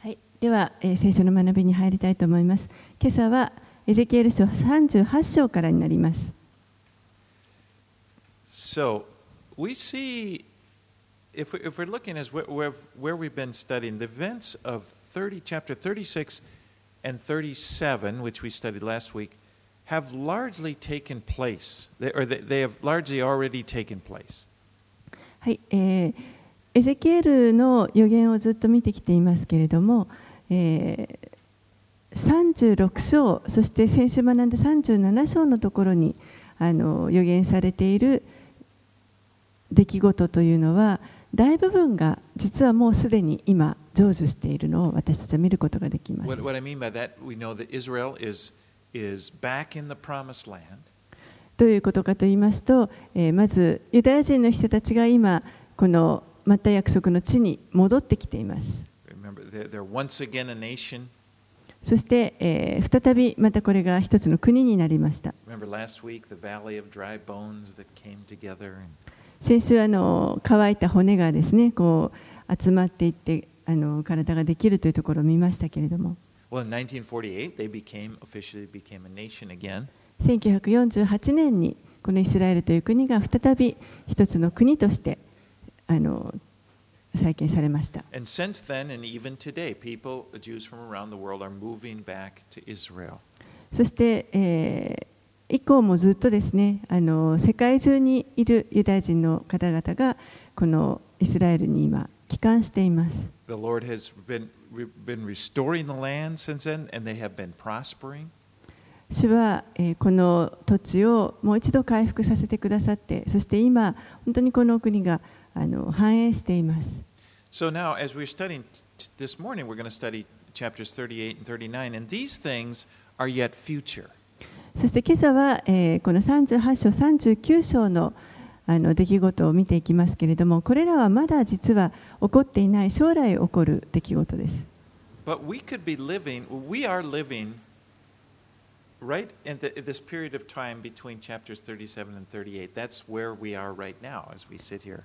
はい、では、えー聖書の学びに入りたいと思います。今朝はエゼキエル書38章からになります。 So we see, if, we, if we're looking as where, where, where we've been studying, the events of 30, chapter 36 and 37, which we studied last week, have largely taken place, they, or they, they have largely already taken place. はい、えー エゼキエルの予言をずっと見てきていますけれども、えー36章、そして先週学んだ37章のところにあの予言されている出来事というのは、大部分が実はもうすでに今、成就しているのを私たちは見ることができます。What, what I mean by that, we know that Israel is, is back in the promised land. どういうことかと言いますと、えーまずユダヤ人の人たちが今このまた約束の地に戻ってきています。そして、え、再びまたこれが一つの国になりました。先週あの、乾いた骨がですね、こう集まっていってあの、体ができるというところを見ましたけれども。1948年にこのイスラエルという国が再び一つの国としてあの再建されました。そして、えー、以降もずっとですねあの世界中にいるユダヤ人の方々がこのイスラエルに今帰還しています。主は、えー、この土地をもう一度回復させてくださって、そして今、本当にこの国があの繁栄しています So now, as we're studying this morning, we're going to study chapters 38 and 39, and these things are yet future. そして今朝は、えーこの38章39章のあの出来事を見ていきますけれどもこれらはまだ実は起こっていない将来起こる出来事です But we could be living, we are living right in, the, this period of time between chapters 37 and 38. That's where we are right now as we sit here.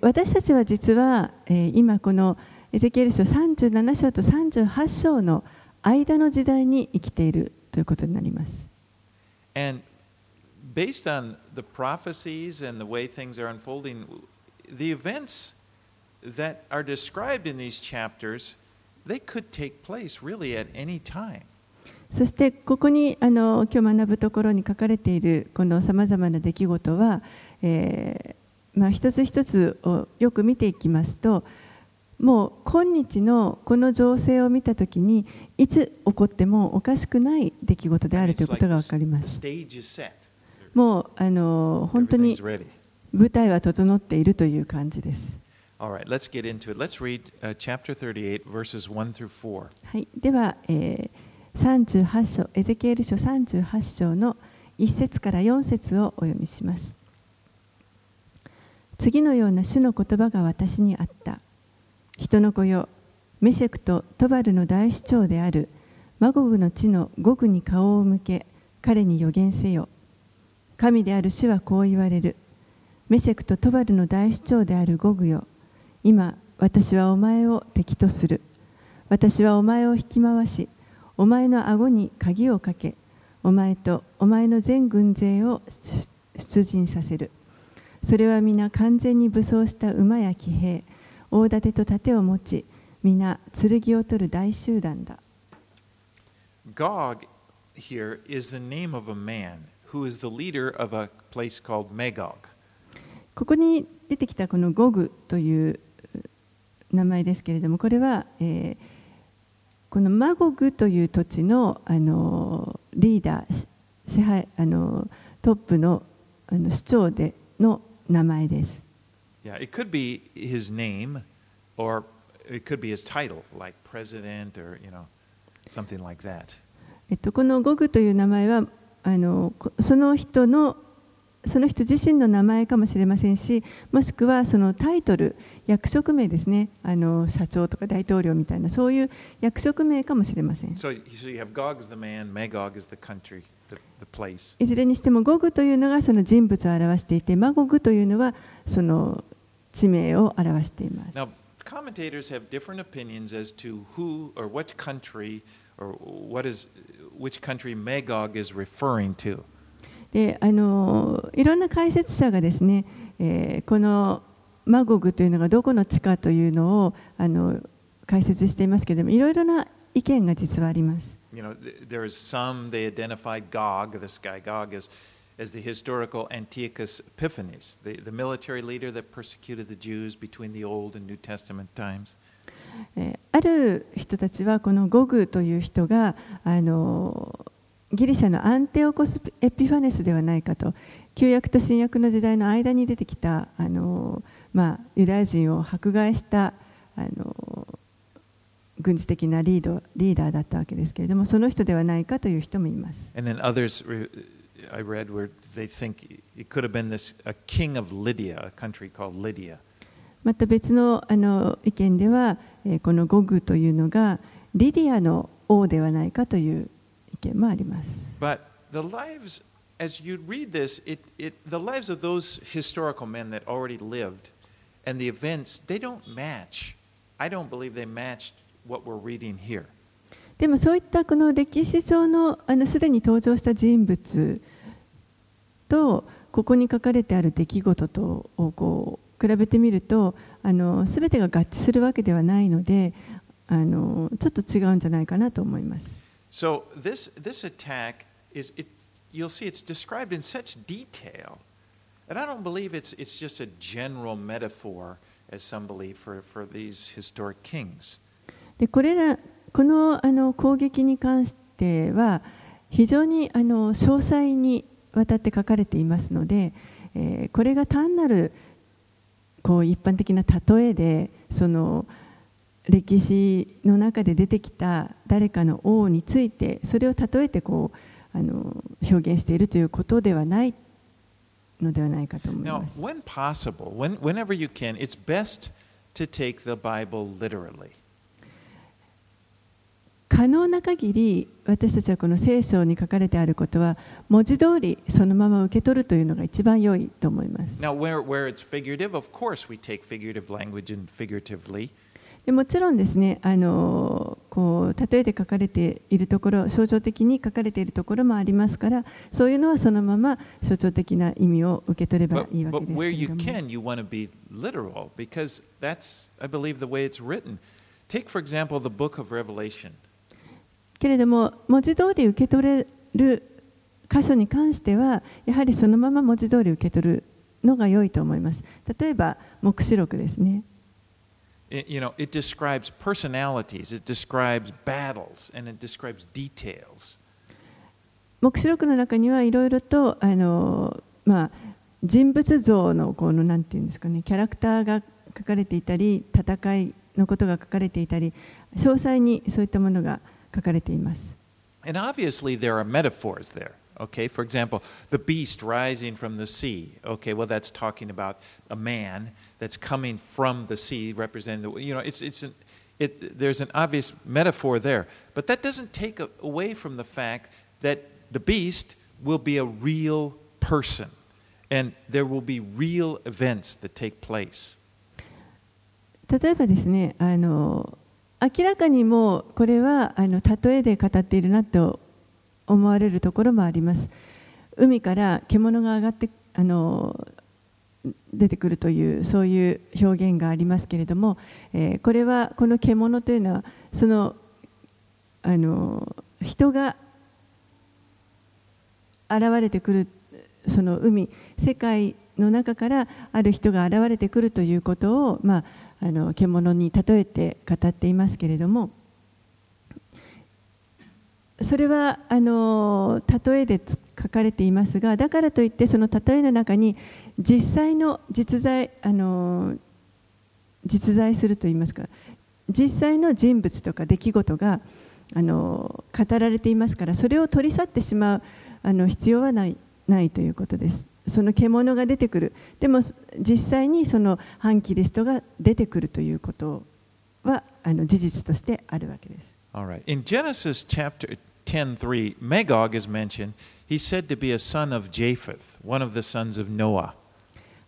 私たちは実は今このエゼキエル書37章と38章の間の時代に生きているということになります。そしてここにあの今日学ぶところに書かれているこのさまざまな出来事は、え、まあ、一つ一つをよく見ていきますともう今日のこの情勢を見たときにいつ起こってもおかしくない出来事であるということが分かります。もうあの本当に.舞台は整っているという感じです。All right, let's get into it. Let's read uh, chapter 38, verses 1 through 4. はい、では、えー、38章、エゼキエル書38章の1節から4節をお読みします。次のような主の言葉が私にあった。人の子よ、メシェクとトバルの大首長であるマゴグの地のゴグに顔を向け、彼に予言せよ。神である主はこう言われる。メシェクとトバルの大首長であるゴグよ。今、私はお前を敵とする。私はお前を引き回し、お前の顎に鍵をかけ、お前とお前の全軍勢を出陣させる。それは皆完全に武装した馬や騎兵、大盾と盾を持ち、皆剣を取る大集団だ。Gog here is the name of a man who is the leader of a place called Magog. ここに出てきたこのゴグという名前ですけれども、これは、えーこのマゴグという土地のあのリーダー、し支配あのトップのあの首長での名前です。えっと、このゴグという名前はあのその人のその人自身の名前かもしれませんしもしくはそのタイトル役職名ですねあの社長とか大統領みたいなそういう役職名かもしれません。いずれにしてもゴグというのがその人物を表していてマゴグというのはその地名を表しています Now, commentators have different opinions as to who or what country or what is which country Magog is referring to. であのいろんな解説者がですね、えーこのマゴグというのがどこの地かというのをあの解説していますけれどもいろいろな意見が実はあります。You know, th- there is some they identified Gog, this guy Gog, as as the historical Antiochus Epiphanes, the, the military leader that persecuted the Jews between the Old and New Testament times. えーある人たちはこのゴグという人があのギリシャのアンテオコス・エピファネスではないかと旧約と新約の時代の間に出てきたあの、まあ、ユダヤ人を迫害したあの 軍事的なリー,ドリーダーだったわけですけれども、その人ではないかという人もいます。また別の,あの意見では、このゴグというのがリディアの王ではないかという意見もあります。What we're reading here. でもそういったこの歴史上のすでに登場した人物とここに書かれてある出来事とをこう比べてみるとあの全てが合致するわけではないのであのちょっと違うんじゃないかなと思います。So this, this attack is, it, you'll see it's described in such detail. And I don't believe it's, it's just a general metaphor, as some believe, for, for these historic kings. でこれらこのあの攻撃に関しては非常にあの詳細にわたって書かれていますので、えーこれが単なるこう一般的な例えでその歴史の中で出てきた誰かの王についてそれを例えてこうあの表現しているということではないのではないかと思います Now, when possible, when, whenever you can, it's best to take the Bible literally. 可能な限り私たちはこの聖書に書かれてあることは文字通りそのまま受け取るというのが一番良いと思います。Now, where, where it's figurative, of course we take figurative language and figuratively. でもちろんですねあのこう例えで書かれているところ象徴的に書かれているところもありますからそういうのはそのまま象徴的な意味を受け取れば But, いいわけ but です where け you れども can, you want to be literal because that's, I believe, the way it's written. Take, for example, the book of Revelation. けれども文字通り受け取れる箇所に関してはやはりそのまま文字通り受け取るのが良いと思います例えば黙示録ですね you know, it describes personalities, it describes battles, and it describes details. 黙示録の中にはいろいろとあの、まあ、人物像のこのなんていうんですかねキャラクターが書かれていたり戦いのことが書かれていたり詳細にそういったものが書かれています。 And obviously, there are metaphors there. Okay, for example, the beast rising from the sea. Okay, well, that's talking about a man that's coming from the sea, representing the. You know, it's it's an, it. There's an obvious metaphor there, but that doesn't take a, away from the fact that the beast will be a real person, and there will be real events that take place. 例えばですねあの 明らかにもうこれはあの例えで語っているなと思われるところもあります。海から獣が上がってあの出てくるというそういう表現がありますけれども、えーこれはこの獣というのはそのあの人が現れてくるその海世界の中からある人が現れてくるということを、まあ、あの獣に例えて語っていますけれどもそれはあの例えで書かれていますがだからといってその例えの中に実際の実在あの実在するといいますか実際の人物とか出来事があの語られていますからそれを取り去ってしまうあの必要はないないということです。その獣が出てくるでも実際にその反キリストが出てくるということはあの事実としてあるわけです。Right. In Genesis chapter 10:3, Magog is mentioned. He's said to be a son of Japheth, one of the sons of Noah.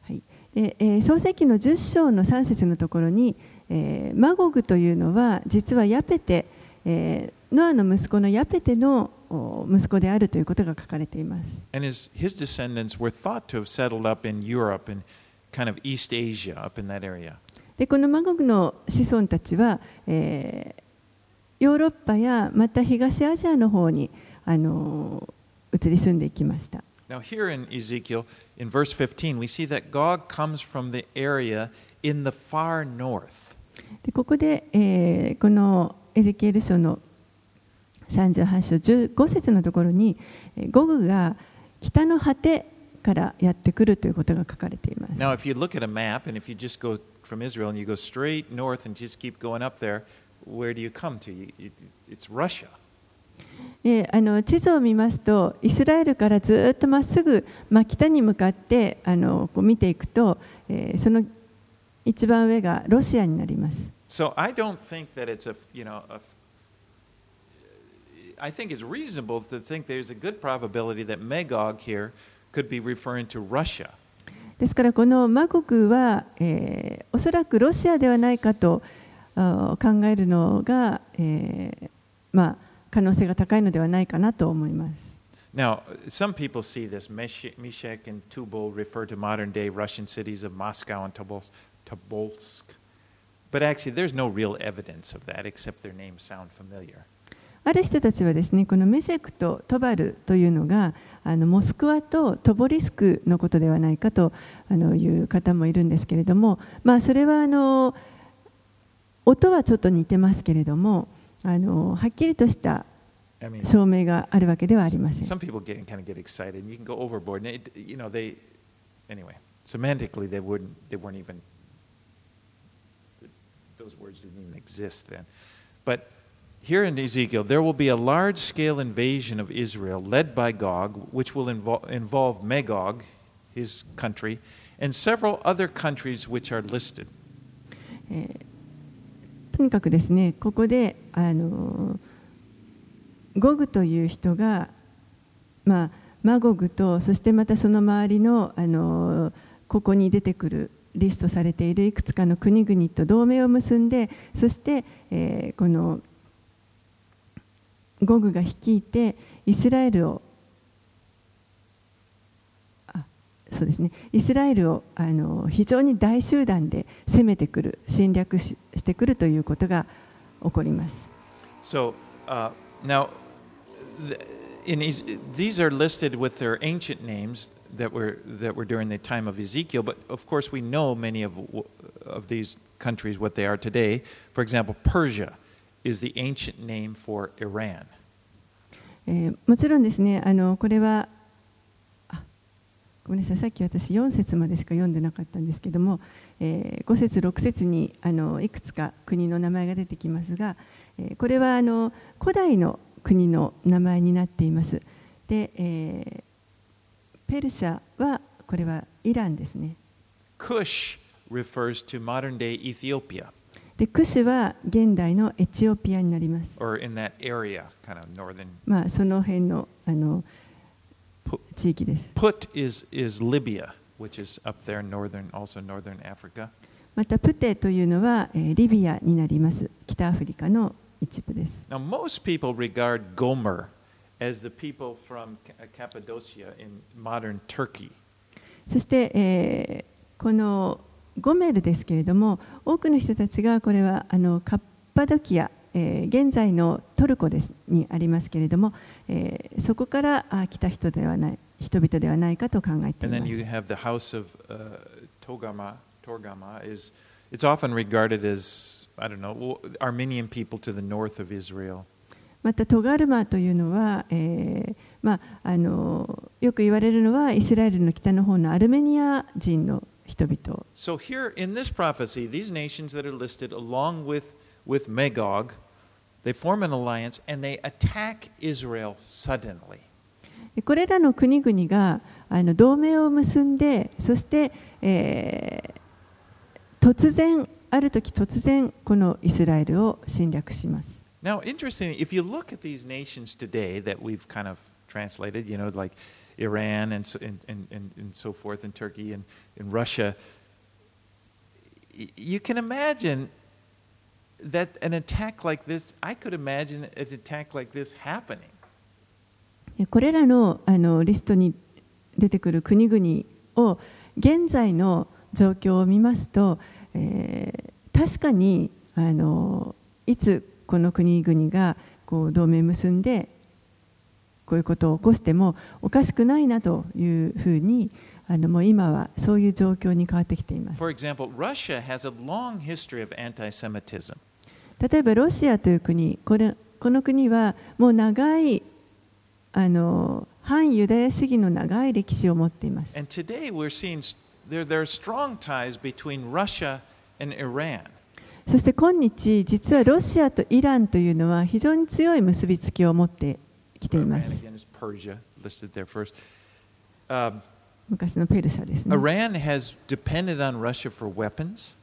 はいでえー創世記の10章の3節のところに、えーマゴグというのは実はヤペテ、えーノアの息子のヤペテの息子であるということが書かれています。で、この孫の子孫たちは、え、ヨーロッパやまた東アジアの方に、あの、移り住んでいきました。Now, here in Ezekiel, 38章15節のところに、えーゴグが北の果てからやってくるということが書かれています。Now, if you look at a map and if you just go from Israel and you go straight north and just keep going up there, where do you come to? It's Russia. であの地図を見ますとイスラエルからずっとまっすぐ、まあ、北に向かってあのこう見ていくと、えーその一番上がロシアになります。So I don't think that it's a, you know, a, I think it's reasonable to think there's a good probability that Magog here could be referring to Russia. ですからこのマゴグは、えー、おそらくロシアではないかと考えるのが、えーまあ、可能性が高いのではないかなと思います。Now, some people see this Meshach and Tubal refer to modern day Russian cities of Moscow and Tobolsk, but actually, there's no real evidence of that except their names sound familiar. ある人たちはですねこのメセクとトバルというのがあのモスクワとトボリスクのことではないかという方もいるんですけれども、まあ、それはあの音はちょっと似てますけれどもあのはっきりとした証明があるわけではありません。Here in Ezekiel, there will be a large scale invasion of Israel led by Gog, which will invol- involve Magog, his country, and several other countries which are listed. えとにかくですねここであのゴグという人が、まあ、マゴグとそしてまたその周りのあのここに出てくるリストされているいくつかの国々と同盟を結んでそして、えーこのゴグが率いてイスラエルをあそうですね、イスラエルをあの非常に大集団で攻めてくる、侵略ししてくるということが起こります。So uh, now, th- in Ez- these are listed with their ancient names that were that were during the time of Ezekiel. But of course, we know many of of these countries what they are today. For example, Persia is the ancient name for Iran. えーもちろんですね、あのこれはあごめんなさい、さっき私4節までしか読んでなかったんですけども、え5節6節にあのいくつか国の名前が出てきますが、えーこれはあの古代の国の名前になっています。で、えーペルシャはこれはイランですね。Cush refers to modern day Ethiopia で、クシュは現代のエチオピアになります。area, kind of. まあ、その辺のあの地域です。Put is is Libya, which is up there, northern, also northern Africa. またプテというのは、えーリビアになります。北アフリカの一部です。Now, most people regard Gomer as the people from Ca- Cappadocia in modern Turkey. そして、えーこのゴメルですけれども、多くの人たちがこれはあのカッパドキア、えー現在のトルコですにありますけれども、えーそこからあ来た人ではない人々ではないかと考えています of uh, Togama. Torgama is it's often regarded as I don't know Armenian people to the north of Israel. またトガルマというのは、えーまあ、あのよく言われるのはイスラエルの北の方のアルメニア人の人々 So here in this prophecy, these nations that are listed along with with Magog, they form an alliance and they attack Israel suddenly. これらの国々があの同盟を結んでそして、えー突然ある時突然このイスラエルを侵略します Now, interestingly, if you look at these nations today that we've kind of translated, you know, like Iran and so, and, and, and, and so forth, and Turkey and, and Russia, you can imagine that an attack like this, I could imagine an attack like this happening. これらのあのリストに出てくる国々を現在の状況を見ますと、えー、確かにあのいつこの国々がこう同盟結んでこういうことを起こしてもおかしくないなというふうにあのもう今はそういう状況に変わってきています。For example, Russia has a long history of anti-Semitism. 例えばロシアという国これこの国はもう長いあの反ユダヤ主義の長い歴史を持っています。And today we're seeing there, there are strong ties between Russia and Iran. そして今日実はロシアとイランというのは非常に強い結びつきを持ってきていま Iran す。 again is Persia, listed there first. Um, 昔のペルシャですね。 Iran has depended on Russia for weapons.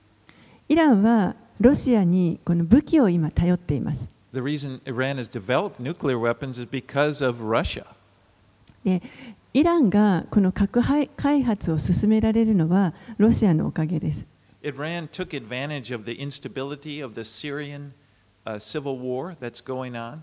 イランはロシアにこの武器を今頼っています。 The reason Iran has developed nuclear weapons is because of Russia. でイランがこの核廃開発を進められるのはロシアのおかげです。 Iran took advantage of the instability of the Syrian uh, civil war that's going on,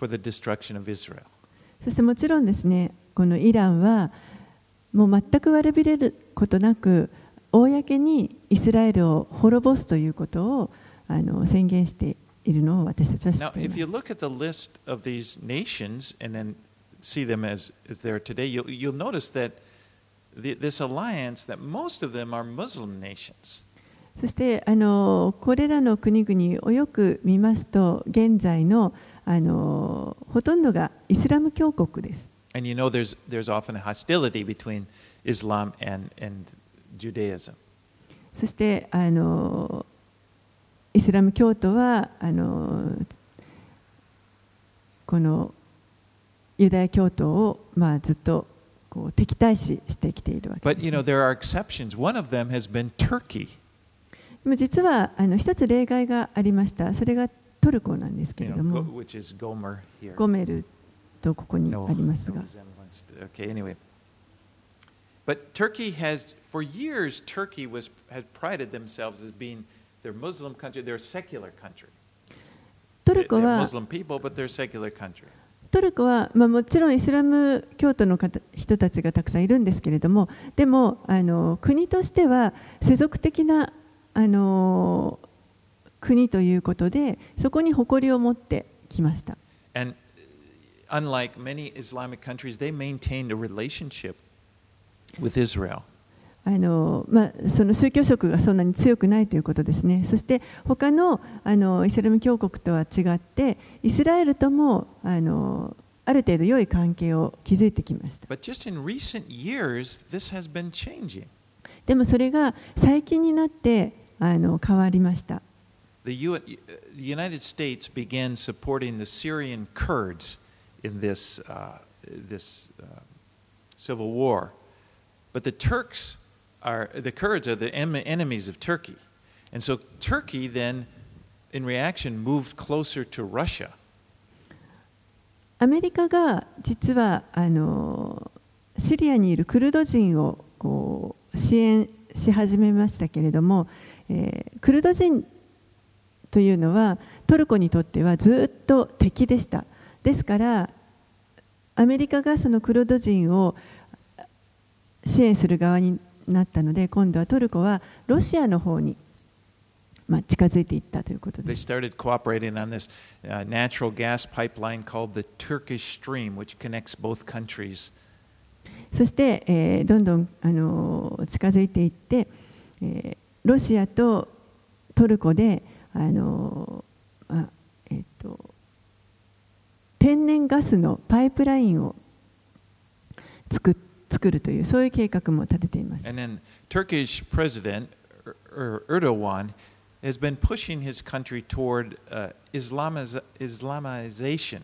for the destruction of Israel. そしてもちろんですねこのイランはもう全く悪びれることなく公にイスラエルを滅ぼすということをあの宣言しているのを私たちは知 Now, っていま if す you。look at the list of these nations and then see them as, as they are today, you'll, you'll notice that the, this alliance, that most of them are Muslim nations. そしてあのこれらの国々をよく見ますと現在のあのほとんどがイスラム教国です。そしてあの、イスラム教徒はあのこのユダヤ教徒を、まあ、ずっとこう敵対視してきているわけです。でも実はあの一つ例外がありました。それがトルコなんですけれども.ゴメルとここにありますが. But Turkey has, for years, Turkey was had prided themselves as being their Muslim country. They're a secular country. トルコは Muslim people, but they're secular country. トルコは、まあ、もちろんイスラム教徒の方人たちがたくさんいるんですけれどもでもあの国としては世俗的なあの国ということでそこに誇りを持ってきました。And uh, unlike many Islamic countries, they maintained a relationship with Israel. あのまあ、その宗教色がそんなに強くないということですね、そして他のあのイスラム教国とは違って、イスラエルともあのある程度良い関係を築いてきました。Years. でもそれが最近になってあの変わりました。The, U- uh, the United States began supporting the Syrian Kurds in this, uh, this uh, civil war. But the Turks are, the Kurds are the em- enemies of Turkey. And so Turkey then, in reaction, moved closer to Russia. アメリカが実はあのシリアにいるクルド人をこう支援し始めましたけれども、えークルド人 というのはトルコにとってはずっと敵でしたですからアメリカがそのクルド人を支援する側になったので今度はトルコはロシアの方に、まあ、近づいていったということ They です。started cooperating on this uh, natural gas pipeline called the Turkish Stream, which connects both countries. そして、えーどんどん、あのー近づいていって、えーロシアとトルコで、あのあえーと天然ガスのパイプラインを作作るというそういう計画も立てています。And then Turkish President Erdogan, has been pushing his country toward uh, Islamiz- Islamization,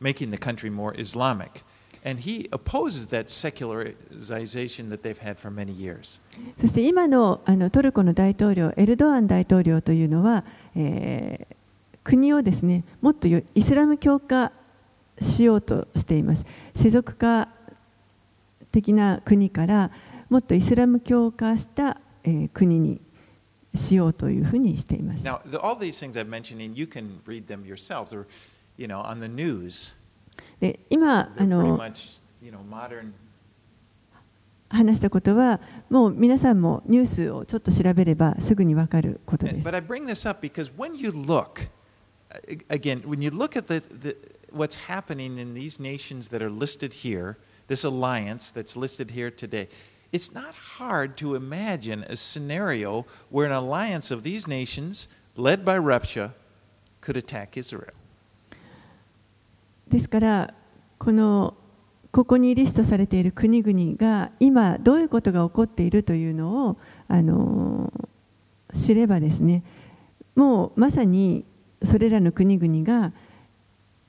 making the country more Islamic. And he opposes that secularization that they've had for many years. そして今のあのトルコの大統領、エルドアン大統領というのは、えー国をですねもっとよイスラム教化しようとしています。世俗化的な国からもっとイスラム教化した、えー国にしようというふうにしています。Now, all these things I'm mentioning, you can read them yourselves, or you know, on the news. で今 They're あ pretty の much, you know, modern 話したことはもう皆さんもニュースをちょっと調べればすぐにわかることで And- す But。I bring this up because when you look, uh, again, when you look at the, the, what's happening in these nations that are listed here, this alliance that's listed here today, it's not hard to imagine a scenario where an alliance of these nations, led by Russia, could attack Israel. ですからこのここにリストされている国々が今どういうことが起こっているというのをあの知ればですねもうまさにそれらの国々が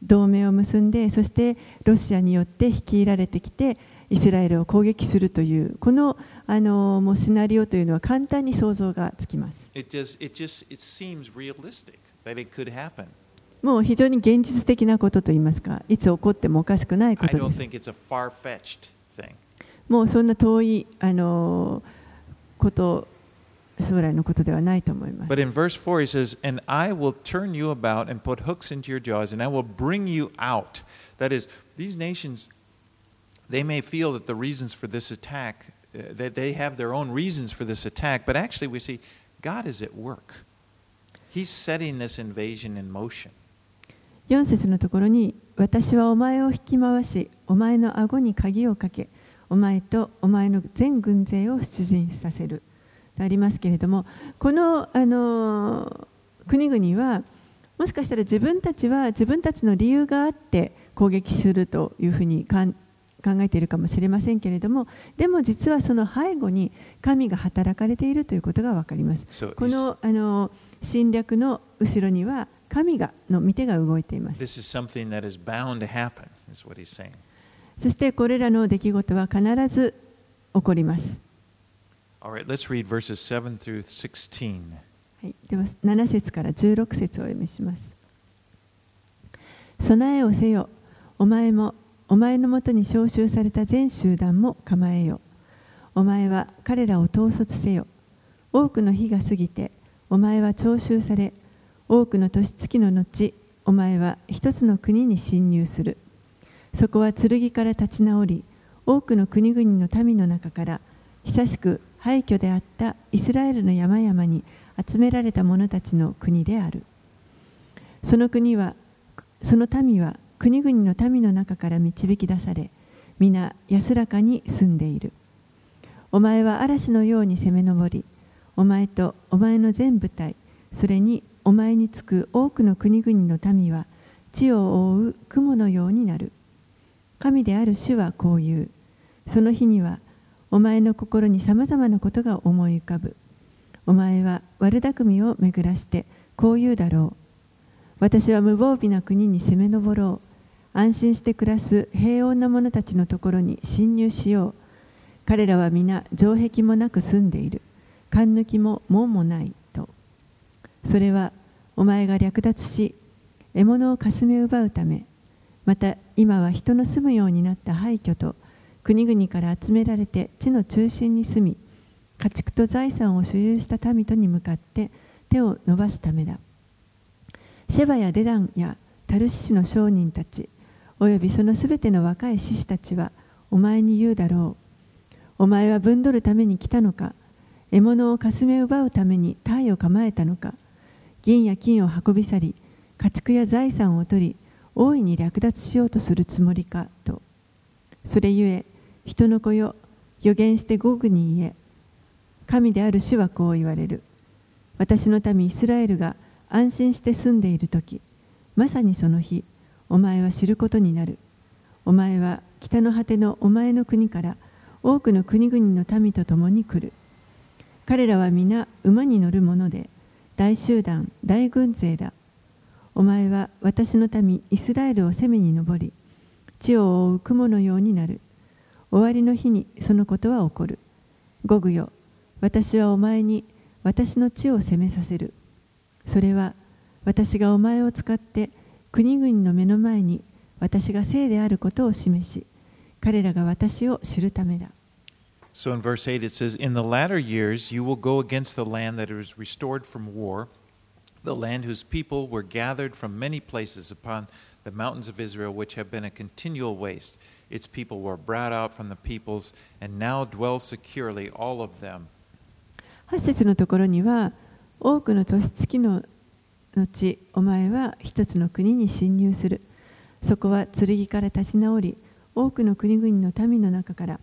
同盟を結んでそしてロシアによって率いられてきてイスラエルを攻撃するというこのあのもうシナリオというのは簡単に想像がつきます。It just, it just, it seems realistic that it could happen. もう非常に現実的なことといいますかいつ起こってもおかしくないこ I と don't です。 think it's a far-fetched thing. もうそんな遠い、あのこと将来のことではないと思います。 But in verse 4, he says, And I will turn you about and put hooks into your jaws, and I will bring you out. That is, these nations, they may feel that the reasons for this attack, uh, that they have their own reasons for this attack, but actually we see God is at work. He's setting this invasion in motion. 4節のところに、私はお前を引き回し、お前の顎に鍵をかけ、お前とお前の全軍勢を出陣させる。とありますけれども、この、あの国々は、もしかしたら自分たちは自分たちの理由があって攻撃するというふうに考えているかもしれませんけれども、でも実はその背後に神が働かれているということが分かります。このあの侵略の後ろには神がの御手が動いています。this is something that is bound to happen, is what he's saying. そしてこれらの出来事は必ず起こります。Right, let's read verses 7 through 16. はい、では7節から16節をお読みします。備えをせよ、お前もお前のもとに召集された全集団も構えよ。お前は彼らを統率せよ。多くの日が過ぎて、お前は徴収され、多くの年月の後、お前は一つの国に侵入する。そこは剣から立ち直り、多くの国々の民の中から、久しく廃墟であったイスラエルの山々に集められた者たちの国である。その国は、その民は国々の民の中から導き出され、皆安らかに住んでいる。お前は嵐のように攻め上り、お前とお前の全部隊、それにお前につく多くの国々の民は地を覆う雲のようになる。神である主はこう言う。その日にはお前の心にさまざまなことが思い浮かぶ。お前は悪巧みを巡らしてこう言うだろう。私は無防備な国に攻め上ろう。安心して暮らす平穏な者たちのところに侵入しよう。彼らは皆城壁もなく住んでいる。勘抜きも門もない。それはお前が略奪し、獲物をかすめ奪うため、また今は人の住むようになった廃墟と国々から集められて地の中心に住み、家畜と財産を所有した民とに向かって手を伸ばすためだ。シェバやデダンやタルシシの商人たち、およびそのすべての若い獅子たちはお前に言うだろう。お前は分取るために来たのか、獲物をかすめ奪うために体を構えたのか、銀や金を運び去り、家畜や財産を取り、大いに略奪しようとするつもりかと。それゆえ、人の子よ、予言してゴグに言え、神である主はこう言われる。私の民イスラエルが安心して住んでいるとき、まさにその日、お前は知ることになる。お前は北の果てのお前の国から多くの国々の民と共に来る。彼らは皆馬に乗るもので、大集団大軍勢だ。お前は私の民イスラエルを攻めに上り地を覆う雲のようになる。終わりの日にそのことは起こる。ゴグよ私はお前に私の地を攻めさせる。それは私がお前を使って国々の目の前に私が聖であることを示し彼らが私を知るためだ。So in verse 8 it says, In the latter years you will go against the land that is restored from war, the land whose people were gathered from many places upon the mountains of Israel, which have been a continual waste. Its people were brought out from the peoples and now dwell securely, all of them. 8節のところには多くの年月の後お前は一つの国に侵入するそこは剣から立ち直り多くの国々の民の中から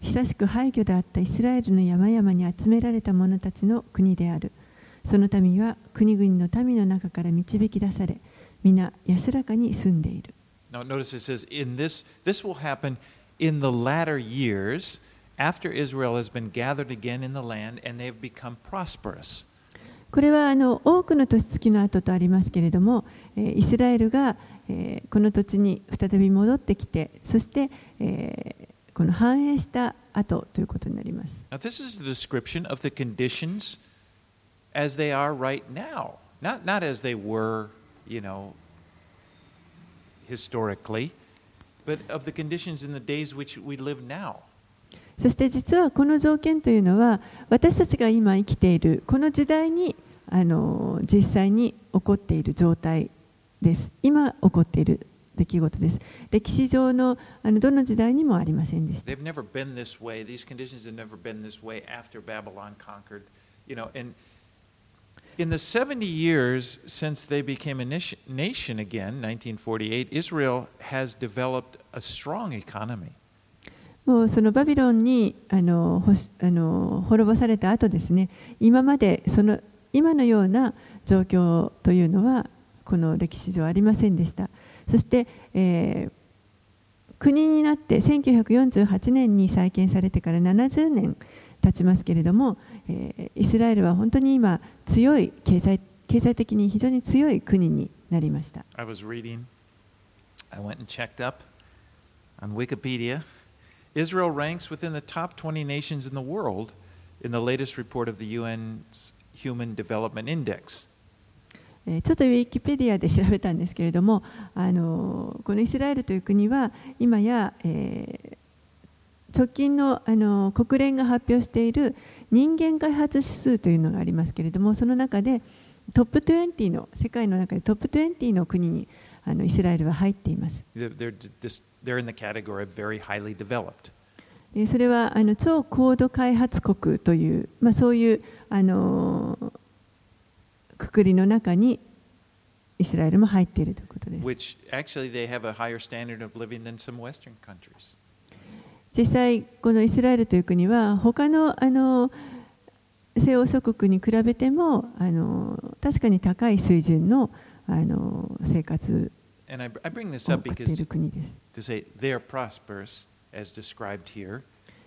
久しく廃墟であったイスラエルの山々に集められた者たちの国であるその民は国々の民の中から導き出され皆安らかに住んでいる Now notice it says, in this, this will happen in the latter years after Israel has been gathered again in the land and they have become prosperous. これはあの多くの年月の後とありますけれども、えーイスラエルが、えーこの土地に再び戻ってきてそして、えーこの繁栄した後ということになります。Now, this is a description of the conditions as they are right now, not, not as they were, you know, historically, but of the conditions in the days which we live now. そして実はこの条件というのは私たちが今生きているこの時代にあの実際に起こっている状態です。今起こっている出来事です。歴史上のあのどの時代にもありませんでした。They've never been this way. These conditions have never been this way after Babylon conquered. You know, and in the 70 years since they became a nation again, 1948, Israel has developed a strong economy. もうそのバビロンにあのほしあの滅ぼされた後ですね、今までその今のような状況というのはこの歴史上ありませんでした。そして、えー国になって1948年に再建されてから70年経ちますけれども、えーイスラエルは本当に今強い経済経済的に非常に強い国になりました。I was reading, I went and checked up on Wikipedia. Israel ranks within the top 20 nations in the world in the latest report of the UN's Human Development Index. えーちょっとウィキペディアで調べたんですけれども、あのこのイスラエルという国は今や、えー直近のあの国連が発表している人間開発指数というのがありますけれどもその中でトップ20の世界の中でトップ20の国にあのイスラエルは入っています。それはあの超高度開発国という、まあ、そういうあのくくの中にイスラエルも入っているということです。実際、このイスラエルという国は他の,あの西欧諸国に比べてもあの確かに高い水準の,あの生活を送ている国です。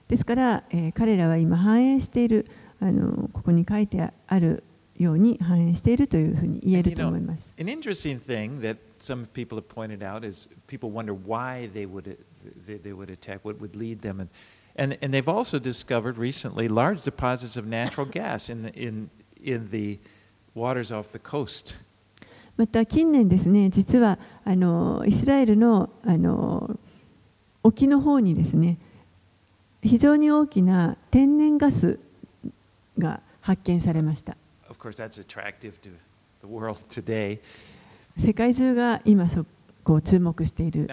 ですから、え、彼らは今繁栄しているあのここに書いてあるように繁栄しているというふうに言えると思います。an interesting thing that some people have pointed out is people wonder why they would they, they would attack, what would lead them, and, and and they've also discovered recently large deposits of natural gas in the in in the waters off the coast. また近年ですね実はあのイスラエルのあの沖の方にですね非常に大きな天然ガスが発見されました世界中が今そこ注目している。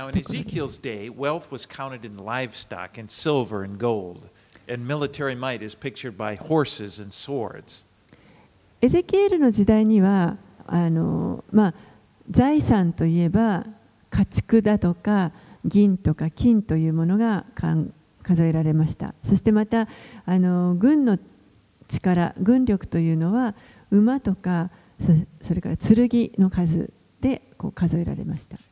エゼキエルの時代にはあの、まあ、財産といえば家畜だとか銀とか金というものが数えられました。そしてまたあの軍の力軍力というのは馬とかそ,れから剣の数でこう数えられました。To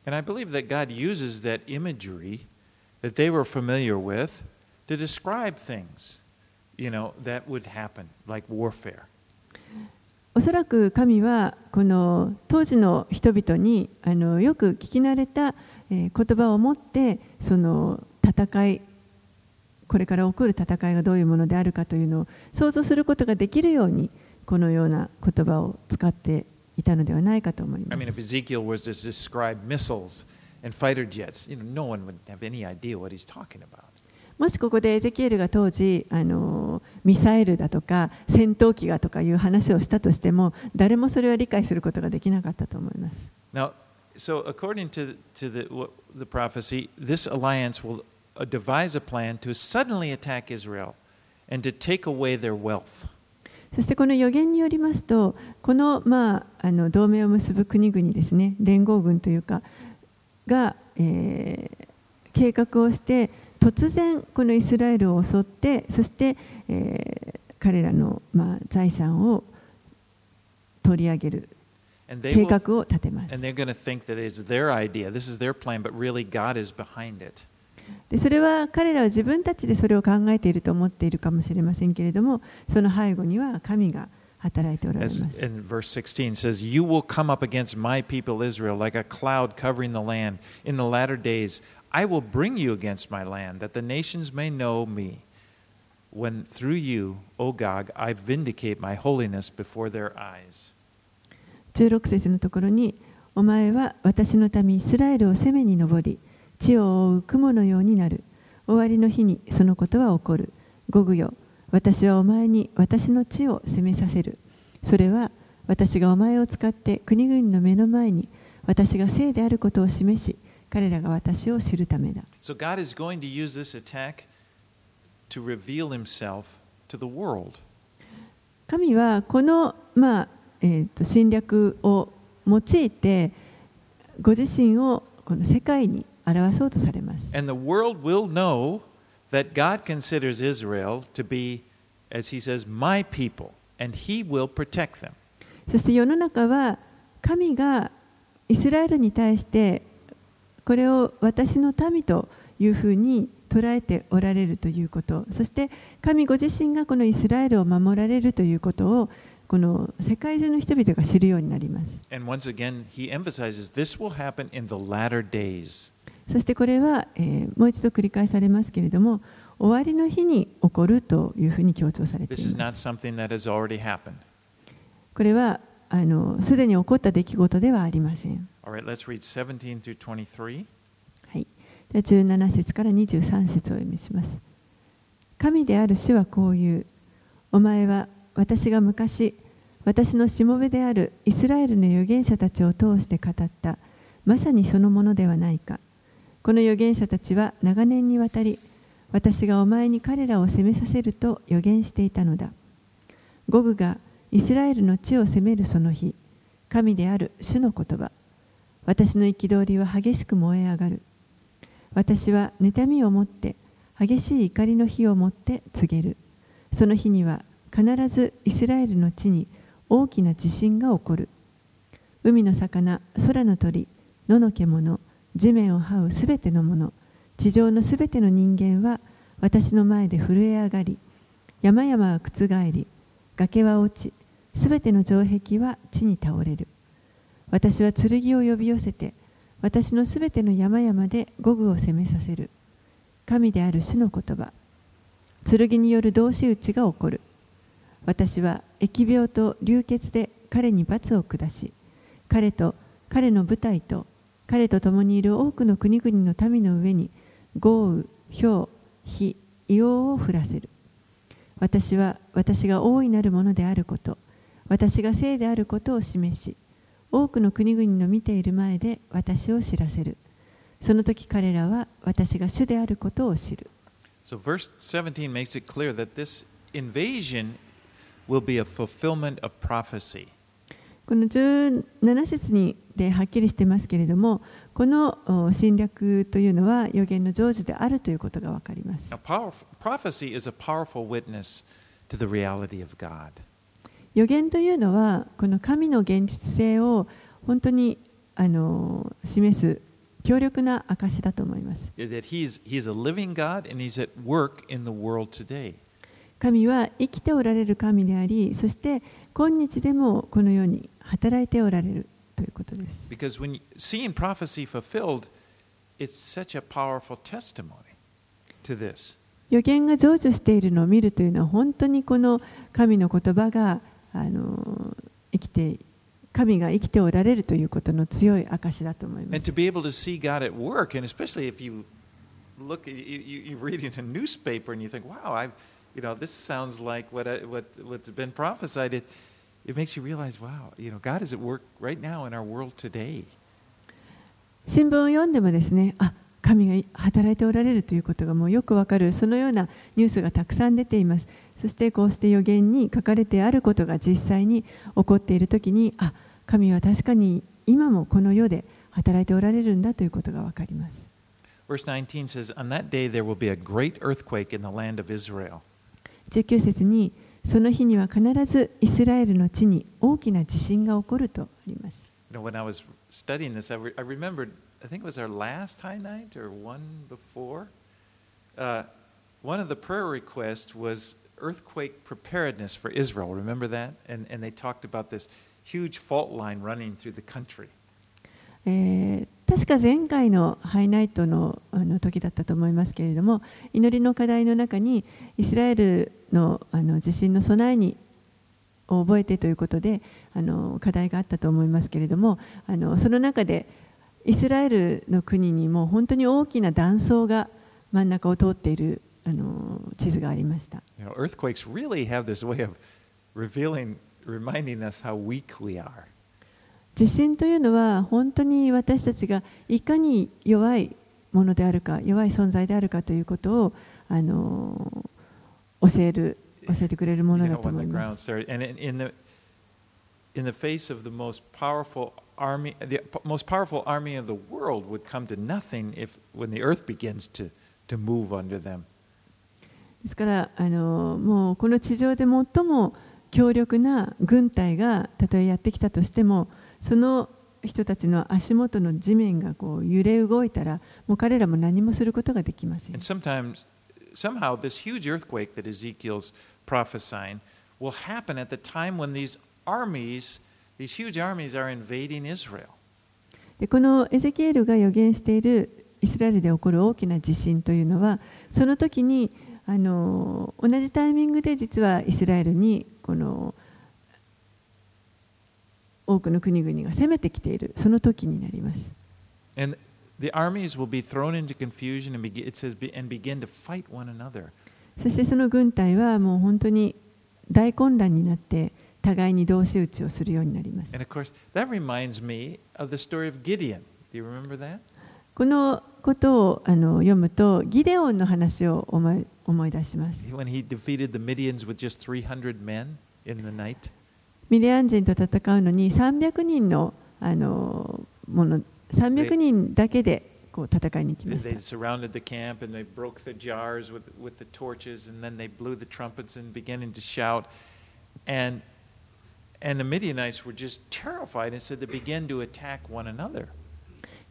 おそらく神はこの当時の人々にあのよく聞き慣れた言葉を持ってその戦いこれから起こる戦いがどういうものであるかというのを想像することができるように。このような言葉を使っていたのではないかと思い I ま mean, す if。Ezekiel was to describe missiles and fighter jets, you know, no one would have any idea what he's talking about. もしここでエゼキエルが当時あのミサイルだとか戦闘機がとかいう話をしたとしても誰もそれは理解することができなかったと思います。Now, so according to, to the, the prophecy, this alliance will uh, devise a plan to suddenly attack Israel and to take away their wealth. そしてこの予言によりますと、この,、まあ、あの同盟を結ぶ国々ですね、連合軍というか、が、え、計画をして、突然、このイスラエルを襲って、そして、え、彼らの、ま、財産を取り上げる計画を立てます。でそれは彼らは自分たちでそれを考えていると思っているかもしれませんけれどもその背後には神が働いておられます。in verse 16 says, You will come up against my people Israel like a cloud covering the land. In the latter days, I will bring you against my land, that the nations may know me. When through you, O Gog, I vindicate my holiness before their eyes. 16節のところに「お前は私の民イスラエルを攻めに上り地を覆う雲のようになる。終わりの日にそのことは起こる。ゴグよ。私はお前に私の地を攻めさせる。それは私がお前を使って国々の目の前に私が聖であることを示し彼らが私を知るためだ。So God is going to use this attack to reveal himself to the world. 神はこの、まあえー、と侵略を用いてご自身をこの世界に表そうとされます。And the world will know that God considers Israel to be, as he says, my people, and he will protect them. そして世の中は神がイスラエルに対してこれを私の民というふうに捉えておられるということそして神ご自身がこのイスラエルを守られるということをこの世界中の人々が知るようになります And once again, he emphasizes this will happen in the latter days. そしてこれは、えーもう一度繰り返されますけれども終わりの日に起こるというふうに強調されています.これはあのすでに起こった出来事ではありません All right, let's read 17 through 23. はい、で17節から23節をお読みします。神である主はこう言う。お前は私が昔、私のしもべであるイスラエルの預言者たちを通して語った、まさにそのものではないか。この預言者たちは長年にわたり、私がお前に彼らを攻めさせると預言していたのだ。ゴグがイスラエルの地を攻めるその日、神である主の言葉。私の憤りは激しく燃え上がる。私は妬みを持って激しい怒りの火を持って告げる。その日には必ずイスラエルの地に大きな地震が起こる。海の魚、空の鳥、野の獣、地面を這うすべてのもの、地上のすべての人間は私の前で震え上がり、山々は覆り、崖は落ち、すべての城壁は地に倒れる。私は剣を呼び寄せて私のすべての山々で五具を攻めさせる。神である主の言葉。剣による同士討ちが起こる。私は疫病と流血で彼に罰を下し彼と彼の部隊と彼と共にいる多くの国々の民の上に豪雨、氷、火、硫黄を降らせる私は私が大いなるものであること私が聖であることを示し多くの国々の見ている前で私を知らせる。その時彼らは私が主であることを知る。So, verse 17 makes it clear that this invasion will be a fulfillment of prophecy. この17節にはっきりしてますけれども、この侵略というのは予言の成就であるということが分かります。予言というのは、この神の現実性を本当に示す強力な証だと思います。神は生きておられる神であり、そして、今日でもこのように働いておられるということです。Because when you, seeing prophecy fulfilled, it's such a powerful testimony to this. 予言が成就しているのを見るというのは本当にこの神の言葉があの生きて神が生きておられるということの強い証だと思います。And to be able to see God at work, and especially if you look, you, you, you read in a newspaper and you think, wow, I've, you know, this sounds like what, I, what, what's been prophesied. It, It makes you realize, wow, you know, God is at work right now in our world today. 新聞を読んでもですね、あ神が働いておられるということがもうよくわかる、そのようなニュースがたくさん出ています。そしてこうして予言に書かれてあることが実際に起こっているときに、あ神は確かに今もこの世で働いておられるんだということがわかります。19節に、その日には必ずイスラエルの地に大きな地震が起こるとあります。When I was studying this, I, re I remembered, I think it was our last high night or one before. Uh, one of the prayer requests was earthquake preparedness for Israel. Remember that? And, and they talked about this huge fault line running through the country. えー、確か前回のハイナイトのあの時だったと思いますけれども祈りの課題の中にイスラエルのあの地震の備えにを覚えてということであの課題があったと思いますけれどもあのその中でイスラエルの国にも本当に大きな断層が真ん中を通っているあの地図がありました。You know, earthquakes really have this way of revealing, reminding us how weak we are. 地震というのは本当に私たちがいかに弱いものであるか弱い存在であるかということをあの教える教えてくれるものだと思います。In the face of the most powerful army, the most powerful army of the world would come to nothing if when the earth begins to, to move under them. ですからあのもうこの地上で最も強力な軍隊がたとえやってきたとしてもその人たちの足元の地面がこう揺れ動いたら、もう彼らも何もすることができません。Sometimes, somehow, this huge earthquake that Ezekiel's prophesying will happen at the time when these armies, these huge armies are invading Israel. でこのエゼキエルが予言しているイスラエルで起こる大きな地震というのは、その時にあの同じタイミングで実はイスラエルにこの多くの国々が攻めてきている、その時になります。そしてその軍隊はもう本当に大混乱になって、互いに同士打ちをするようになります。このことをあの読むと、ギデオンの話を思い,出します。ミディアン人と戦うのに300人のあのもの300人だけでこう戦いに行きました。And the Midianites were just terrified and said they began to attack one another.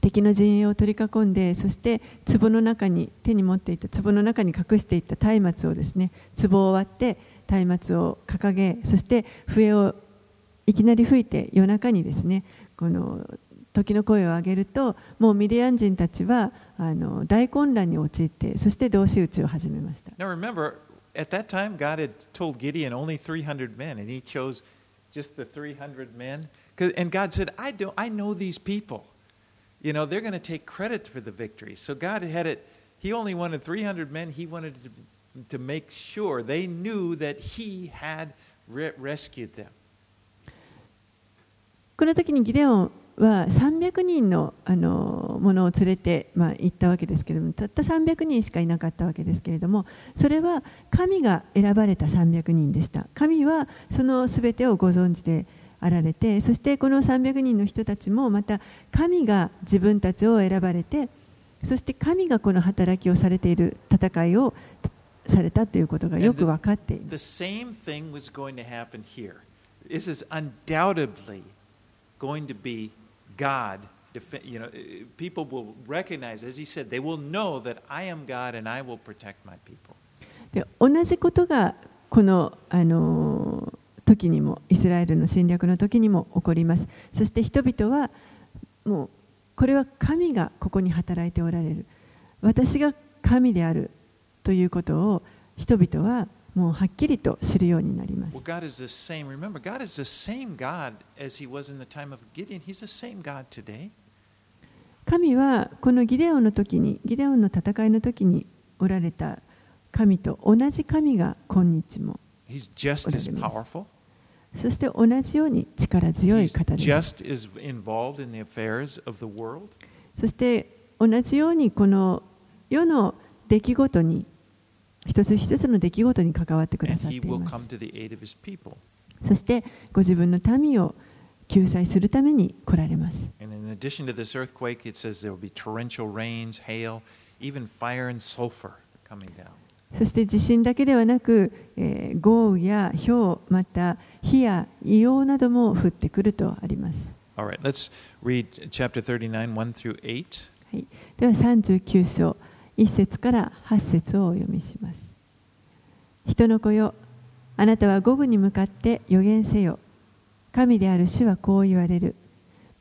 敵の陣営を取り囲んで、そして壺の中に手に持っていた壺の中に隠していた松明をですね、壺を割って松明を掲げ、そして笛をいきなり吹いて夜中にですねこの時の声を上げるともうミディアン人たちはあの大混乱に陥ってそして同士討ちを始めました。Now remember, at that time God had told Gideon only 300 men and he chose just the 300 men. And God said, I, don't, I know these people. You know, they're going to take credit for the victory. So God had it, He only wanted 300 men. He wanted to, to make sure they knew that He had re rescued them. この時にギデオンは300人のあのものを連れて、まあ、行ったわけですけれどもたった300人しかいなかったわけですけれどもそれは神が選ばれた300人でした神はその全てをご存知であられてそしてこの300人の人たちもまた神が自分たちを選ばれてそして神がこの働きをされている戦いをされたということがよく分かっています。Going to be God. You know, people will recognize, as he said, they will know that I am God and I will protect my people. で同じことがこのあの時にもイスラエルの侵略の時にも起こりますそして人々はもうこれは神がここに働いておられる私が神であるということを人々はもうはっきりと知るようになります。神はこのギデオンの時に、ギデオンの戦いの時におられた神と同じ神が今日もおら。そして同じように力強い方です。そして同じようにこの世の出来事に一つ一つの出来事に関わってください。そしてご自分の民を救済するために来られます。そして地震だけではなく、えー、豪雨や氷、また火や硫黄なども降ってくるとあります。はい、では39章。1節から8節をお読みします。人の子よあなたは午後に向かって予言せよ。神である主はこう言われる。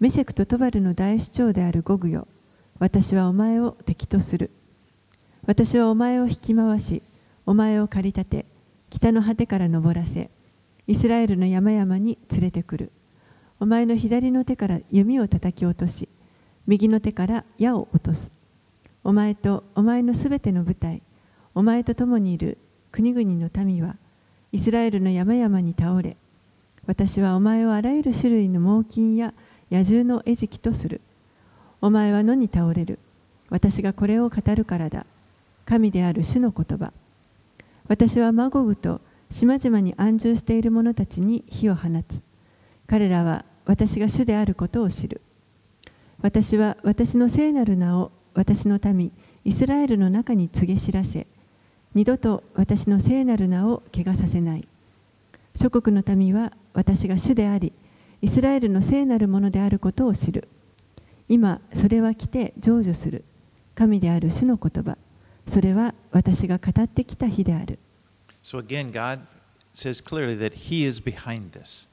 メシェクとトバルの大首長であるゴグよ。私はお前を敵とする。私はお前を引き回しお前を駆り立て北の果てから登らせイスラエルの山々に連れてくる。お前の左の手から弓を叩き落とし右の手から矢を落とす。お前とお前のすべての部隊お前と共にいる国々の民はイスラエルの山々に倒れ私はお前をあらゆる種類の猛禽や野獣の餌食とする。お前は野に倒れる。私がこれを語るからだ。神である主の言葉。私はマゴグと島々に安住している者たちに火を放つ。彼らは私が主であることを知る。私は私の聖なる名を私の民イスラエルの中に告げ知らせ二度と私の聖なる名を汚させない。諸国の民は私が主でありイスラエルの聖なるものであることを知る。今それは来て成就する。神である主の言葉。それは私が語ってきた日である。So again, God says clearly that He is behind this.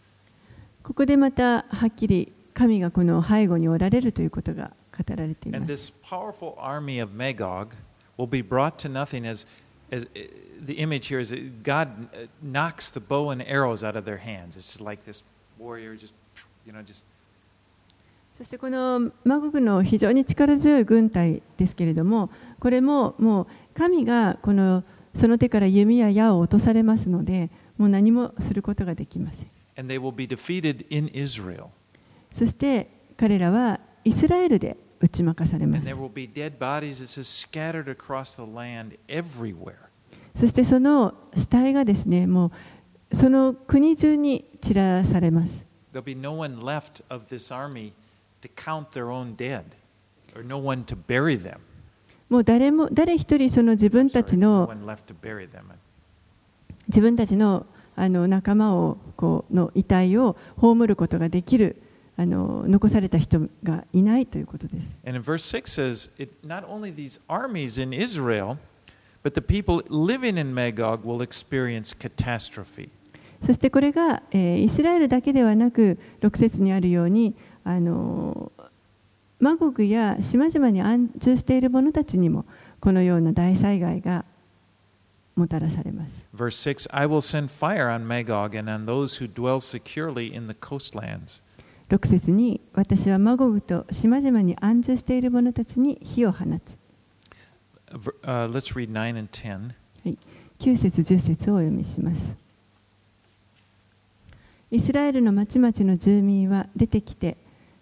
ここでまたはっきり神がこの背後におられるということが語られていま And す this powerful army of Magog will be brought to nothing as, as uh, the image here is that God uh, knocks the bow and arrows out of their hands. It's like this warrior just, you know, just そしてこのマゴグの非常に力強い軍隊ですけれどもこれももう神がこのその手から弓や矢を落とされますのでもう何もすることができません and they will be defeated in Israel. そして彼らはイスラエルで打ち負かされます。そしてその死体がですね、もうその国中に散らされます。もう誰も誰一人その自分たちの自分たちのあの仲間をこうの遺体を葬ることができる。あの残された人がいないということです。And in verse 6 says, it, not only these armies in Israel, but the people living in Magog will experience catastrophe. そしてこれが、えーイスラエルだけではなく6節にあるようにあのマゴグや島々に安住している者たちにもこのような大災害がもたらされます。Verse 6 I will send fire on Magog and on those who dwell securely in the coastlands. 6節に私はマゴグと島々に安住している者たちに火を放つ。Uh, let's read 9 and 10. 9節10節をお読みします。イスラエルの町々の住民は出てきて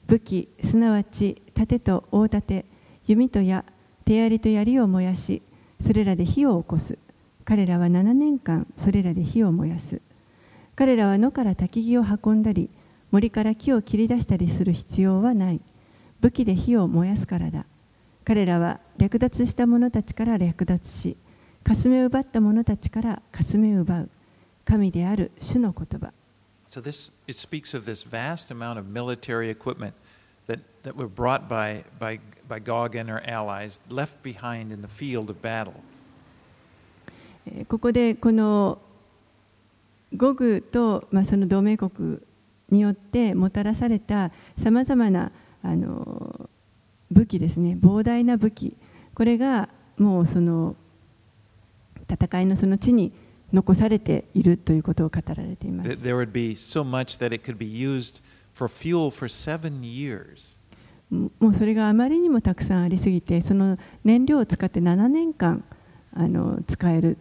武器すなわち盾と大盾弓と矢手槍と槍を燃やしそれらで火を起こす彼らは7年間それらで火を燃やす彼らは野から焚き木を運んだり森から木を切り出したりする必要はない武器で火を燃やすからだ彼らは略奪した者たちから略奪し霞を奪った者たちから霞を奪う神である主の言葉 So this it speaks of this vast amount of military equipment that, that were brought by, by, by Gog and her allies, left behind in the field of battle. えーここでこのゴグと、まあ、その同盟国によってもたらされたさまざまなあの武器ですね膨大な武器これがもうその戦いのその地に残されているということを語られています。There would be so much that it could be used for fuel for seven years. もうそれがあまりにもたくさんありすぎてその燃料を使って7年間あの使える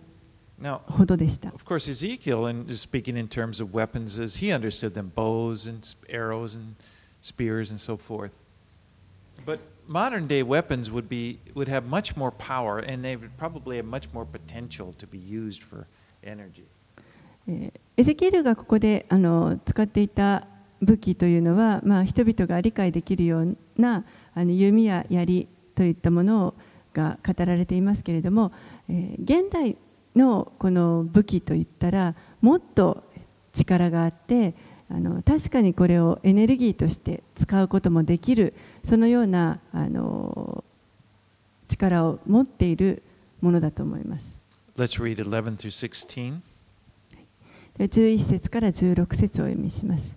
Now, ほどでした。of course, Ezekiel and is speaking in terms of weapons as he understood them bows and arrows and spears and so forth. But modern day weapons would, be, would have much more power and they would probably have much more potential to be used for energy. えーエゼキエルがここであの使っていた武器というのは、まあ、人々が理解できるようなあの弓や槍といったものが語られていますけれども、えー現代のこの武器といったらもっと力があってあの確かにこれをエネルギーとして使うこともできるそのようなあの力を持っているものだと思います。Let's read 11 through 16. で11節から16節をお読みします。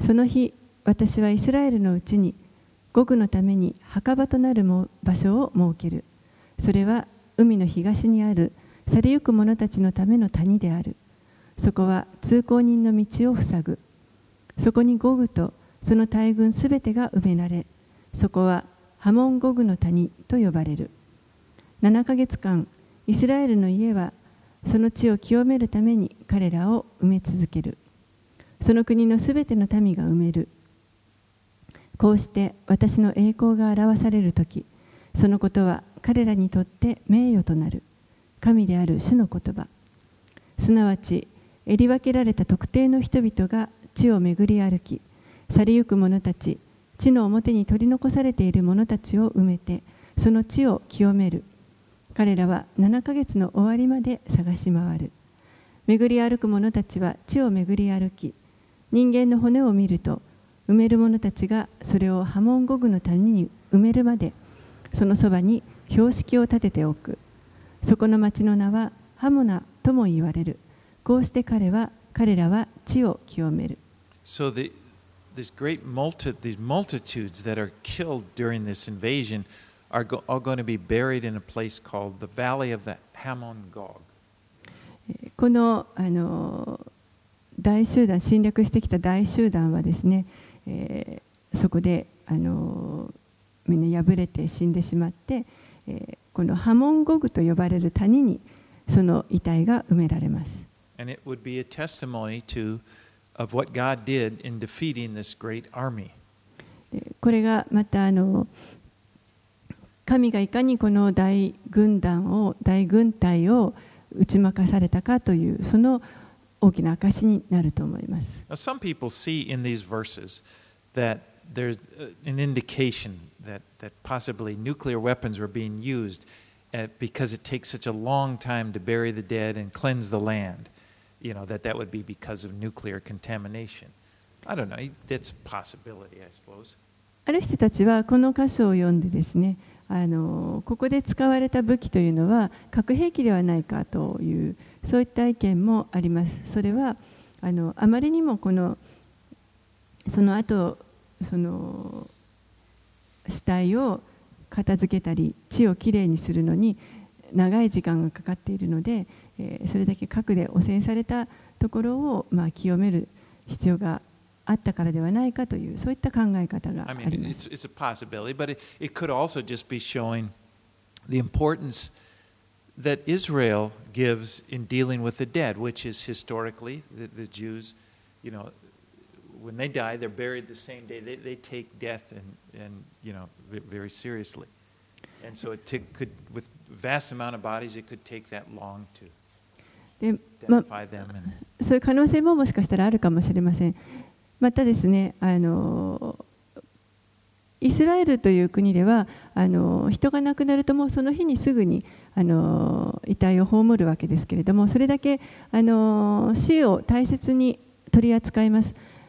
その日、私はイスラエルのうちに、ゴグのために墓場となるも場所を設ける。それは海の東にある去りゆく者たちのための谷である。そこは通行人の道を塞ぐ。そこにゴグとその大軍すべてが埋められ、そこはハモンゴグの谷と呼ばれる。7ヶ月間、イスラエルの家はその地を清めるために彼らを埋め続ける。その国のすべての民が埋める。こうして私の栄光が表されるとき、そのことは彼らにとって名誉となる。神である主の言葉。すなわち、えり分けられた特定の人々が地を巡り歩き、去りゆく者たち、地の表に取り残されている者たちを埋めて、その地を清める。彼らは7ヶ月の終わりまで探し回る。巡り歩く者たちは地を巡り歩き、人間の骨を見ると、埋める者たちがそれをハモンゴグの谷に埋めるまで、そのそばに標識を立てておく。そこの町の名はハモナとも言われる。こうして彼は彼らは地を清める。So the, this great multi, these multitudes that are killed during this invasion are go, all going to be buried in a place called the Valley of the Hamon Gog. えーこのあの大集団侵略してきた大集団はですね、えーそこであのみんな敗れて死んでしまって、えーこのハモンゴグと呼ばれる谷にその遺体が埋められます。これがまたあの神がいかにこの大軍団を大軍隊を打ち負かされたかというその大きな証になると思います。there's uh, an indication that, that possibly nuclear weapons were being used uh, because it takes such a long time to bury the dead and cleanse the land. You know, that that would be because of nuclear contamination. I don't know. That's a possibility, I suppose. ある人たちはこの箇所を読んでですねあのここで使われた武器というのは核兵器ではないかというそういった意見もあります。それはあのあまりにもこのその後 その死体を片付けたり地をきれいにするのに長い時間がかかっているので、えーそれだけ核で汚染されたところを、まあ、清める必要があったからではないかというそういった考え方が I あ mean, ります it's,。it's a possibility, but it, it could also just be showing the importance that Israel gives in dealing with the dead, which is historically the, the Jews, you know, when they die, they're buried the same day. They, they take death and, and you know, ve- very seriously. And so it took, could, with vast amount of bodies, it could take that long to でま. And, そういう可能性ももしかしたらあるかもしれません。またですね、あのイスラエルという国ではあの人が亡くなるともうその日にすぐにあの遺体を葬るわけですけれどもそれだけあの死を大切に取り扱います。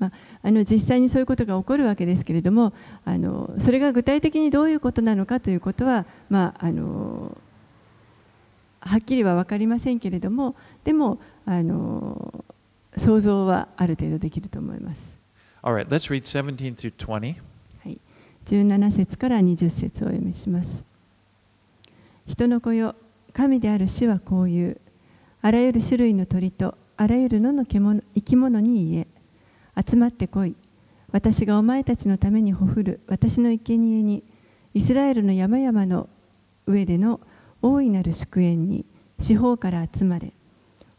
あの実際にそういうことが起こるわけですけれどもあのそれが具体的にどういうことなのかということは、まあ、あのはっきりは分かりませんけれどもでもあの想像はある程度できると思います。All right, let's read 17 through 20. はい、17節から20節をお読みします。人の子よ、神である主はこう言う。あらゆる種類の鳥とあらゆる野の獣生き物に言え。集まってこい。私がお前たちのためにほふる私の生贄に、イスラエルの山々の上での大いなる祝宴に四方から集まれ。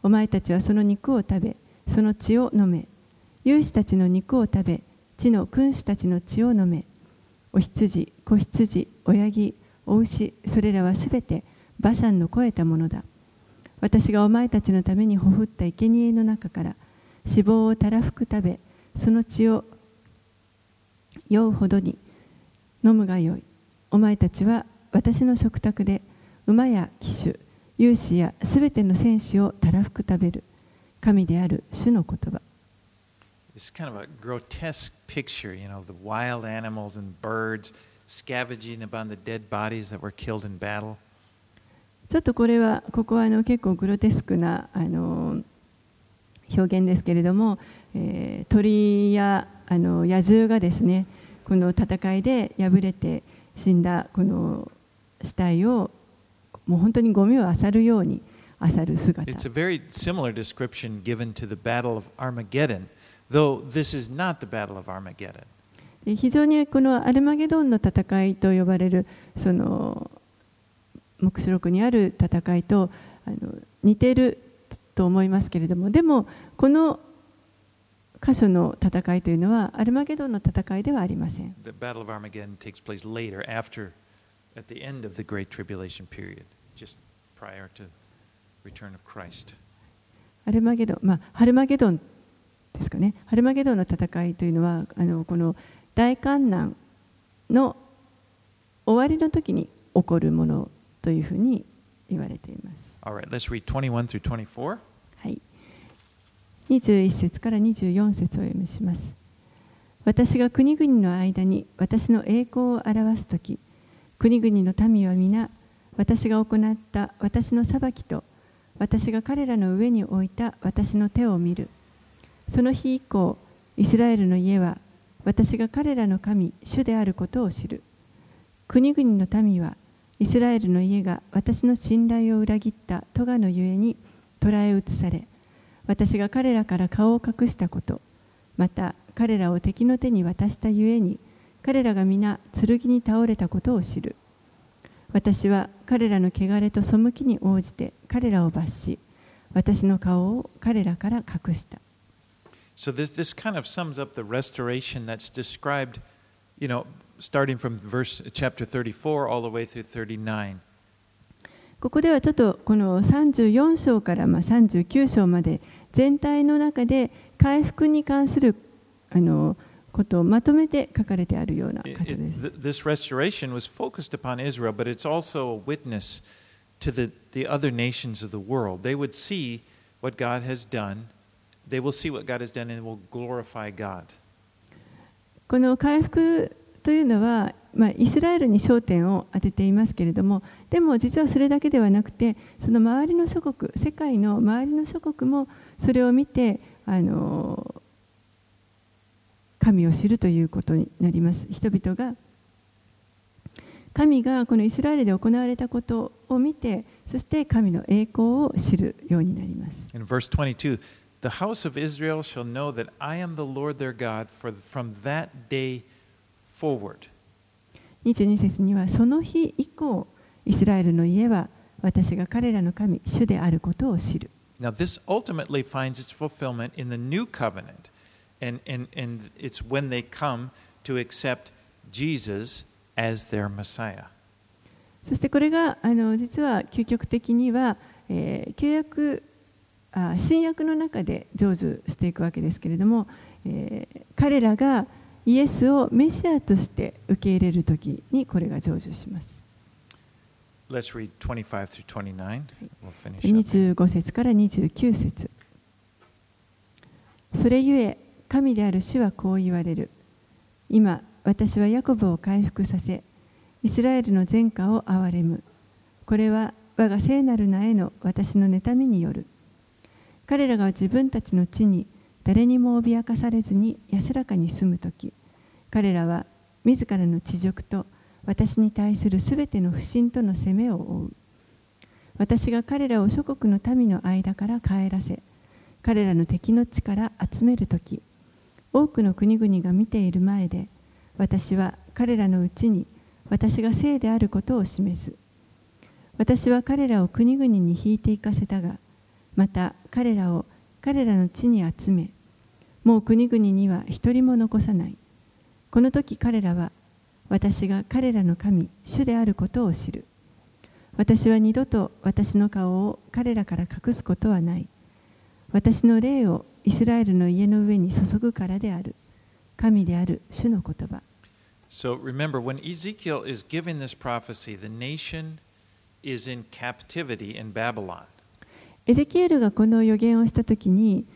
お前たちはその肉を食べ、その血を飲め。勇士たちの肉を食べ、地の君主たちの血を飲め。お羊、子羊、親木、お牛、それらはすべてバシャンの肥えたものだ。私がお前たちのためにほふった生贄の中から脂肪をたらふく食べ、その血を酔うほどに飲むがよい。お前たちは私の食卓で馬や騎手、勇士やすべての戦士をたらふく食べる。神である主の言葉。It's kind of a grotesque picture, you know, the wild animals and birds scavenging upon the dead bodies that were killed in battle. ちょっとこれはここはあの結構グロテスクなあの表現ですけれども、えー鳥やあの野獣がですねこの戦いで敗れて死んだこの死体をもう本当にゴミを漁るように漁る姿 It's a very similar description given to the Battle of Armageddon, though this is not the Battle of Armageddon. で非常にこのアルマゲドンの戦いと呼ばれるその黙示録にある戦いとあの似ていると思いますけれどもでもこの箇所の戦いというのはアルマゲドンの戦いではありません。The Battle of Armageddon takes place later, after, at the end of the Great Tribulation period, just prior to return of Christ. アルマゲドンまあハルマゲドンですかね。ハルマゲドンの戦いというのはあのこの大観難の終わりの時に起こるものというふうに言われています Right, let's read 21 through 24. はい、21節から24節を読みします。私が国々の間に私の栄光を表すとき、国々の民は皆、私が行った私の裁きと、私が彼らの上に置いた私の手を見る。その日以降、イスラエルの家は、私が彼らの神、主であることを知る。国々の民は、イスラエルの家が私の信頼を裏切った咎のゆえに捕らえ移され、私が彼らから顔を隠したこと、また彼らを敵の手に渡したゆえに、彼らが皆剣に倒れたことを知る。私は彼らの汚れと背きに応じて彼らを罰し、私の顔を彼らから隠した。So this, this kind of sums up the restoration that's described, you know, starting from verse chapter 34 all the way through 39. ここではちょっとこの34章からまあ39章まで全体の中で回復に関するあのことをまとめて書かれてあるような箇所です。th- this restoration was focused upon Israel, but it's also a witness to the, the other nations of the world. They would see what God has done, they will see what God has done, and will glorify God. この回復というのは、まあ、イスラエルに焦点を当てていますけれどもでも実はそれだけではなくてその周りの諸国世界の周りの諸国もそれを見てあの神を知るということになります。人々が。神がこのイスラエルで行われたことを見てそして神の栄光を知るようになります。In verse 22, the house of Israel shall know that I am the Lord their God for, from that day forward. 22節にはその日以降イスラエルの家は私が彼らの神主であることを知る Now, this ultimately finds its fulfillment in the new covenant, and, and, and it's when they come to accept Jesus as their Messiah. そしてこれがあの実は究極的には、えー旧約あ新約の中で成就していくわけですけれども、えー彼らがイエスをメシアとして受け入れるときにこれが成就します。Let's read 25 through 29. We'll finish up. 25節から29節それゆえ神である主はこう言われる今私はヤコブを回復させイスラエルの前科を憐れむこれは我が聖なる名への私の妬みによる彼らが自分たちの地に誰にも脅かされずに安らかに住む時彼らは自らの恥辱と私に対するすべての不信との責めを負う。私が彼らを諸国の民の間から帰らせ彼らの敵の地から集める時多くの国々が見ている前で私は彼らのうちに私が聖であることを示す。私は彼らを国々に引いて行かせたがまた彼らを彼らの地に集めもう国々には一人も残さない。この時彼らは私が彼らの神主であることを知る。私は二度と私の顔を彼らから隠すことはない。私の霊をイスラエルの家の上に注ぐからである。神である主の言葉。So remember, when Ezekiel is giving this prophecy, the nation is in captivity in Babylon. エゼキエルがこの予言をしたときに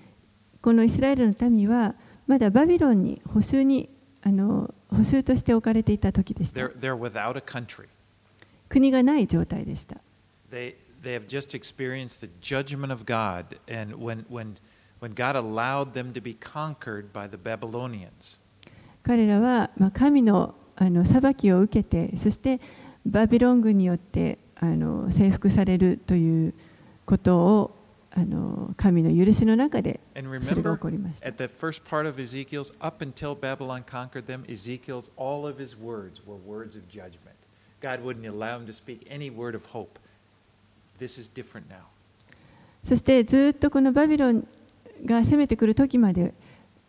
このイスラエルの民はまだバビロンに捕囚にあの捕囚として置かれていた時でした.国がない状態でした They, they have just experienced the judgment of God, and when, when, when God allowed them to be conquered by the Babylonians. 彼らは、まあ、神のあの裁きを受けてそしてバビロン軍によってあの征服されるということをあの神の許しの中でそし。てずっとこのバビロンが攻めてくる時まで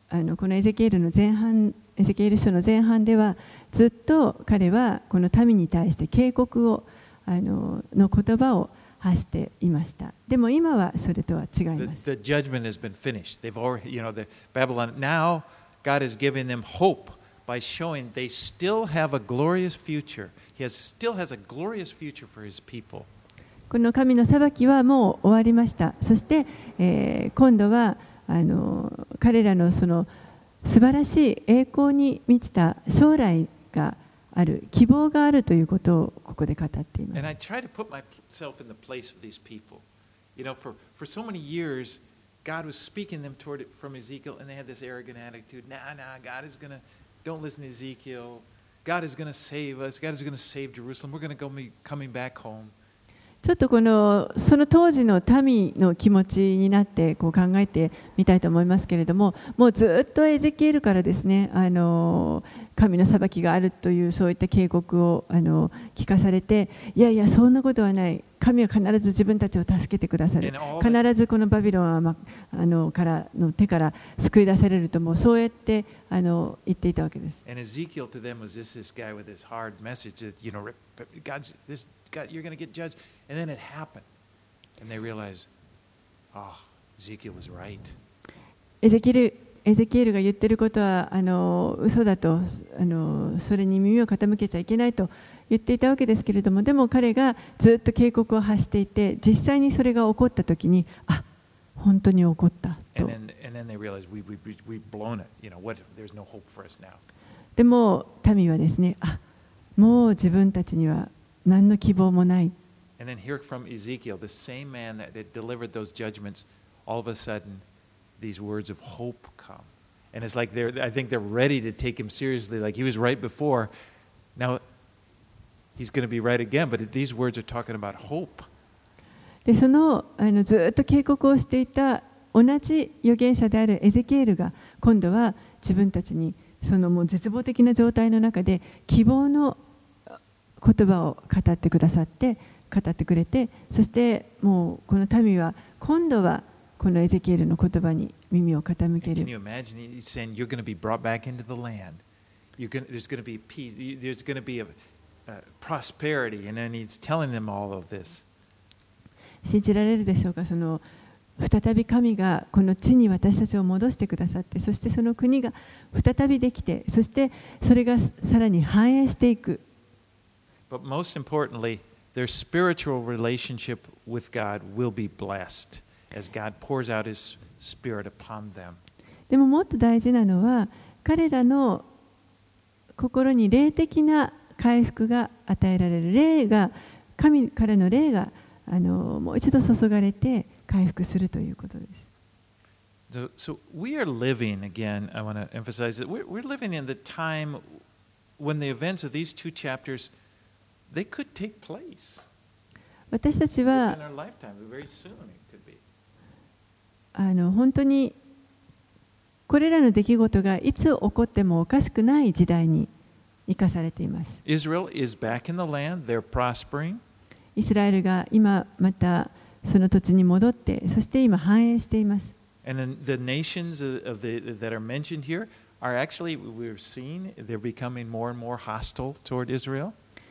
あのこのエゼケールの前半エゼケール書の前半ではずっと彼はこの民に対して警告をあの,の言葉を発していましたでも今はそれとは違い The, ます the judgment has been finished. They've already, you know, the Babylon. Now, God is giving them hope by showing they still have a glorious future. He has, still has a glorious future for his people. この神の裁きはもう終わりましたそして、えー今度はあの彼らのその素晴らしい栄光に満ちた将来がある希望があるということをここで語っています And I You know, for, for so many years, God was speaking them toward it from Ezekiel, and they had this arrogant attitude. Nah, nah, God is going to, don't listen to Ezekiel. God is going to save us. God is going to save Jerusalem. We're going to go be coming back home. ちょっとこのその当時の民の気持ちになってこう考えてみたいと思いますけれどももうずっとエゼキエルからですねあの神の裁きがあるというそういった警告をあの聞かされていやいやそんなことはない。神は必ず自分たちを助けてくださる。必ずこのバビロンは、ま、あの,からの手から救い出されると、もうそうやってあの言っていたわけです。エゼキエルが言ってることはあの嘘だとあの、それに耳を傾けちゃいけないと。言っていたわけですけれどもでも彼がずっと警告を発していて実際にそれが起こった時にあ本当に起こったと.でも民はですねあもう自分たちには何の希望もない And then hear from Ezekiel, the same man that delivered those judgments, all of a sudden, these words of hope come. And it's like they're, I think they're ready to take him seriously, like he was right before. Now, he's going to be right again, but these words are talking about hope. でそのあのずっと警告をしていた同じ預言者であるエゼキエルが今度は自分たちにそのもう絶望的な状態の中で希望の言葉を語ってくださって語ってくれてそしてもうこの民は今度はこのエゼキエルの言葉に耳を傾け can る you imagine? He's saying you're going to be brought back into the land. You're going there's going to be peace. There's going to be a, uh, prosperity. And then he's telling them all of this. 信じられるでしょうかその再び神がこの地に私たちを戻してくださってそしてその国が再びできてそしてそれがさらに繁栄していく But most importantly, their spiritual relationship with God will be blessed as God pours out His Spirit upon them. でももっと大事なのは彼らの心に霊的な回復が与えられる霊が神彼の霊があのもう一度注がれて回復するということです。So, so we are living, again, I want to emphasize that we're, we're living in the time when the events of these two chapters, they could take place. 私たちは.あの本当にこれらの出来事がいつ起こってもおかしくない時代に生かされています。イスラエルが今またその土地に戻って、そして今繁栄しています。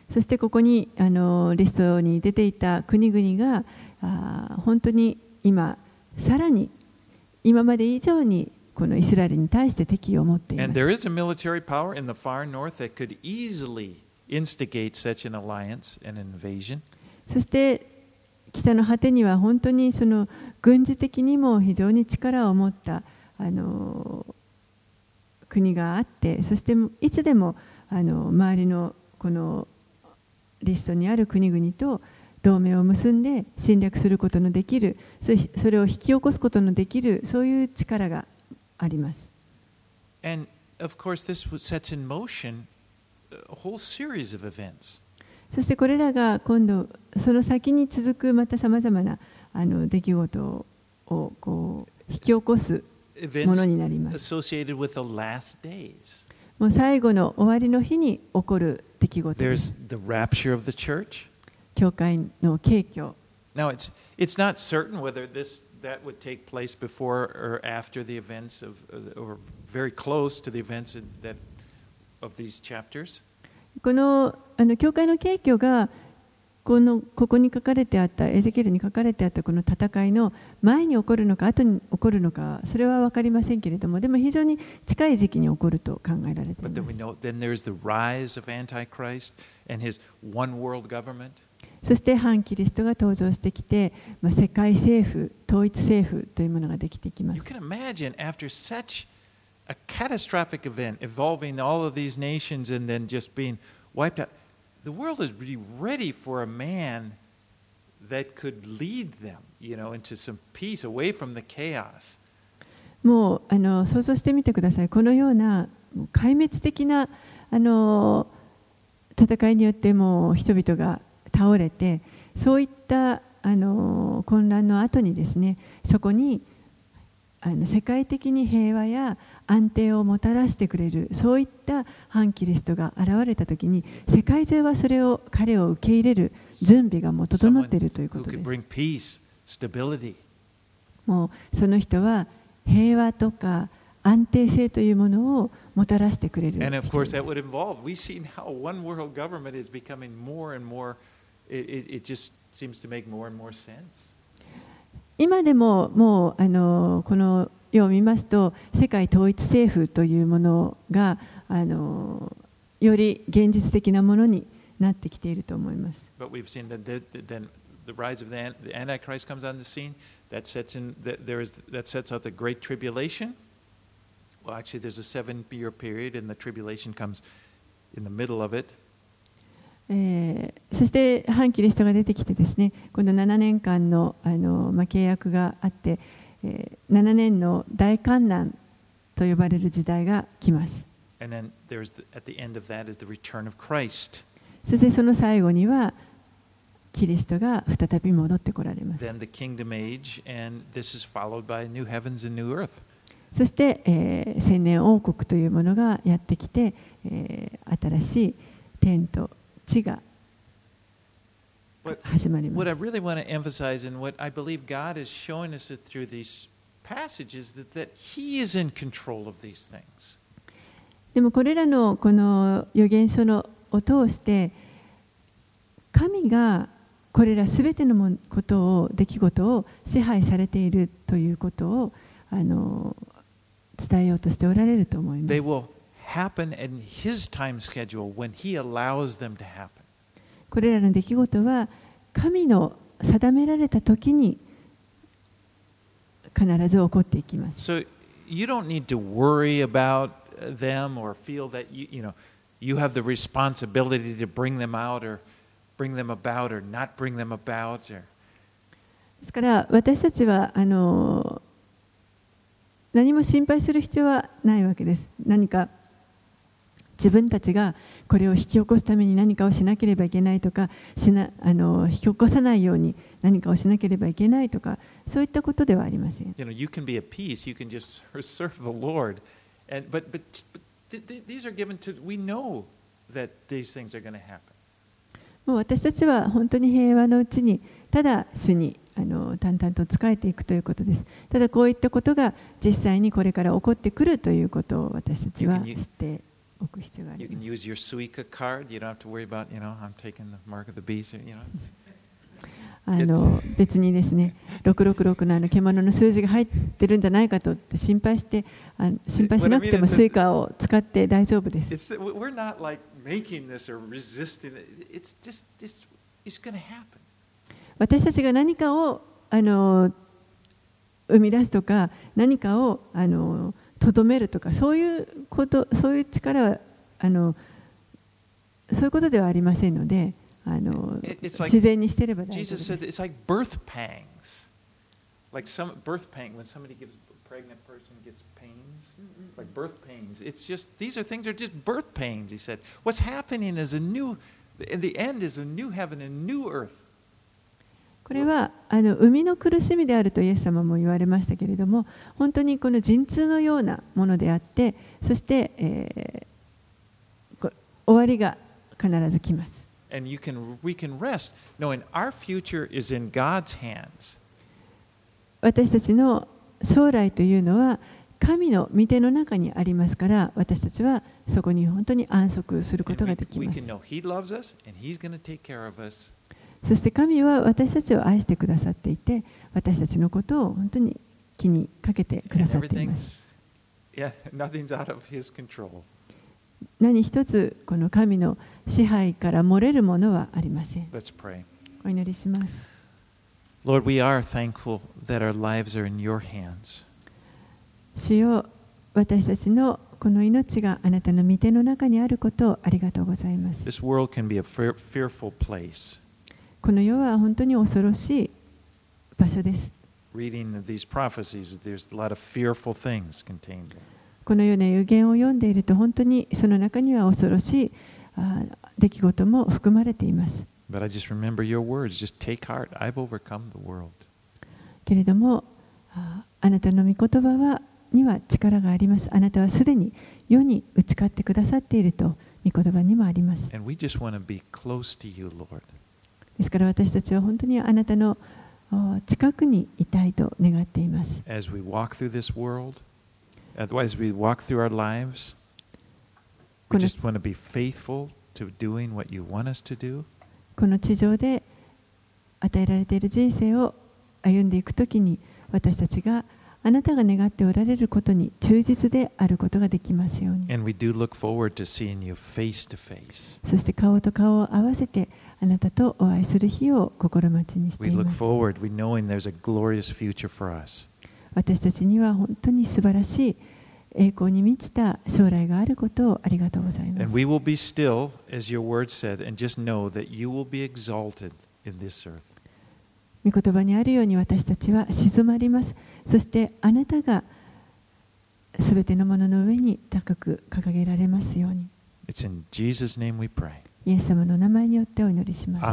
そしてここにあのリストに出ていた国々があ本当に今さらに今まで以上にこのイスラエルに対して敵意を持っていま And す。there is a military power in the far north that could easily instigate such an alliance and invasion. そして北の果てには本当にその軍事的にも非常に力を持ったあの国があってそしていつでもあの周りのこのリストにある国々と同盟を結んで侵略することのできるそれを引き起こすことのできるそういう力があります。そしてこれらが今度その先に続くまたさまざまなあの出来事をこう引き起こすものになります。もう最後の終わりの日に、起こる出来事 the rapture of the church. 教会の景況。Now it's it's not certain whether that would take place before or after the events of, or very close to the events in that, of these chapters. このあの教会の景挙がこのここに書かれてあったエゼキエルに書かれてあったこの戦いの前に起こるのか後に起こるのかそれは分かりませんけれどもでも非常に近い時期に起こると考えられてい But then ま we す そして反キリストが登場してきて、まあ、世界政府統一政府というものができてきま You す can imagine after such a catastrophic event involving all of these nations and then just being wiped out, the world is really ready for a man that could lead them, you know, into some peace away from the chaos. もうあの想像してみてください、このような壊滅的なあの戦いによってもう人々が倒れて、そういったあの混乱の後にですね、そこにあの世界的に平和や安定をもたらしてくれる、そういった反キリストが現れたときに、世界中はそれを彼を受け入れる準備がもう整っているということです。もうその人は平和とか安定性というものをもたらしてくれる And of 人 course, です that would involve, we see now one world government is becoming more and more, it, it, it just seems to make more and more sense. 今でももうあのこの世を見ますと世界統一政府というものがあのより現実的なものになってきていると思います。 But we've seen that the, the- then the rise of the, an- the Antichrist comes on the scene. That sets in that there is that sets out the great tribulation. Well, actually, there's a seven-year period, and the tribulation comes in the middle of it. え、そして反キリストが出てきてですねこの7年間の,あの、ま、契約があって、え、7年の大観難と呼ばれる時代が来ます。そしてその最後にはキリストが再び戻ってこられます。そして、えー、千年王国というものがやってきて、え、新しい天と地地が始まりま what I す。really want to emphasize, and what I believe God is showing us through these passages, that, that He is in control of these things. でもこれらのこの預言書のを通して神がこれらすべてのもことを出来事を支配されているということをあの伝えようとしておられると思います。Happen in His time schedule when He allows them to happen. これらの出来事は神の定められた時に必ず起こっていきます。So you don't need to worry about uh, them or feel that you, you know you have the responsibility to bring them out or bring them about or not bring them about or ですから私たちはあの何も心配する必要はないわけです。何か自分たちがこれを引き起こすために何かをしなければいけないとかしなあの引き起こさないように何かをしなければいけないとかそういったことではありません。you know you can be at peace you can just serve the Lord and but but, but th- th- these are given to we know that these things are going to happen もう私たちは本当に平和のうちにただ主にあの淡々と仕えていくということです。ただこういったことが実際にこれから起こってくるということを私たちは知っておく必要があ you りま can す。use your Suica card you don't have to worry about you know I'm taking the mark of the beast you know あの別にですね、666のあの獣の数字が入ってるんじゃないかとって心配してあ心配しなくてもスイカを使って大丈夫です。It's that we're not like making this or resisting it. It's just it's it's going to happen. 私たちが何かをあの生み出すとか何かをあのとどめるとかそういうことそういう力はあのそういうことではありませんのであの like 自然にしていれば大丈夫 Jesus です said it's like birth pangs. Like some birth pang when somebody gives pregnant person gets pains, like birth pains. It's just these are things are just birth pains. He said, what's happening is a new. In the end is a new heaven and new earth. これはあの生みの苦しみであるとイエス様も言われましたけれども本当にこの陣痛のようなものであってそして、えーこ終わりが必ず来ます。And you can we can rest knowing our future is in God's hands. 私たちの将来というのは神の御手の中にありますから私たちはそこに本当に安息することができますそして神は私たちを愛してくださっていて、私たちのことを本当に気にかけてくださっていま。何一つこの神の支配から漏れるものはありません。お祈りします。Lord, we are thankful that our lives are in your hands. 主よ私たちのこの命があなたの御手の中にあることをありがとうございます。この世は本当に恐ろしい場所です。Reading these prophecies, there's a lot of fearful things contained in このような予言を読んでいると本当にその中には恐ろしい出来事も含まれています。けれどもあなたの御言葉はには力があります。あなたはすでに世に打ち勝ってくださっていると御言葉にもあります。And we just want to be close to you, Lord. ですから私たちは本当にあなたの近くにいたいと願っています。この地上で与えられている人生を歩んでいくときに私たちがあなたが願っておられることに忠実であることができますように。そして顔と顔を合わせて、あなたとお会いする日を心待ちにして。私たちには本当に素晴らしい栄光に満ちた将来があることをありがとうございます。御言葉にあるように私たちは静まります。そしてあなたがすべてのものの上に高く掲げられますように。イエス様の名前によってお祈りします。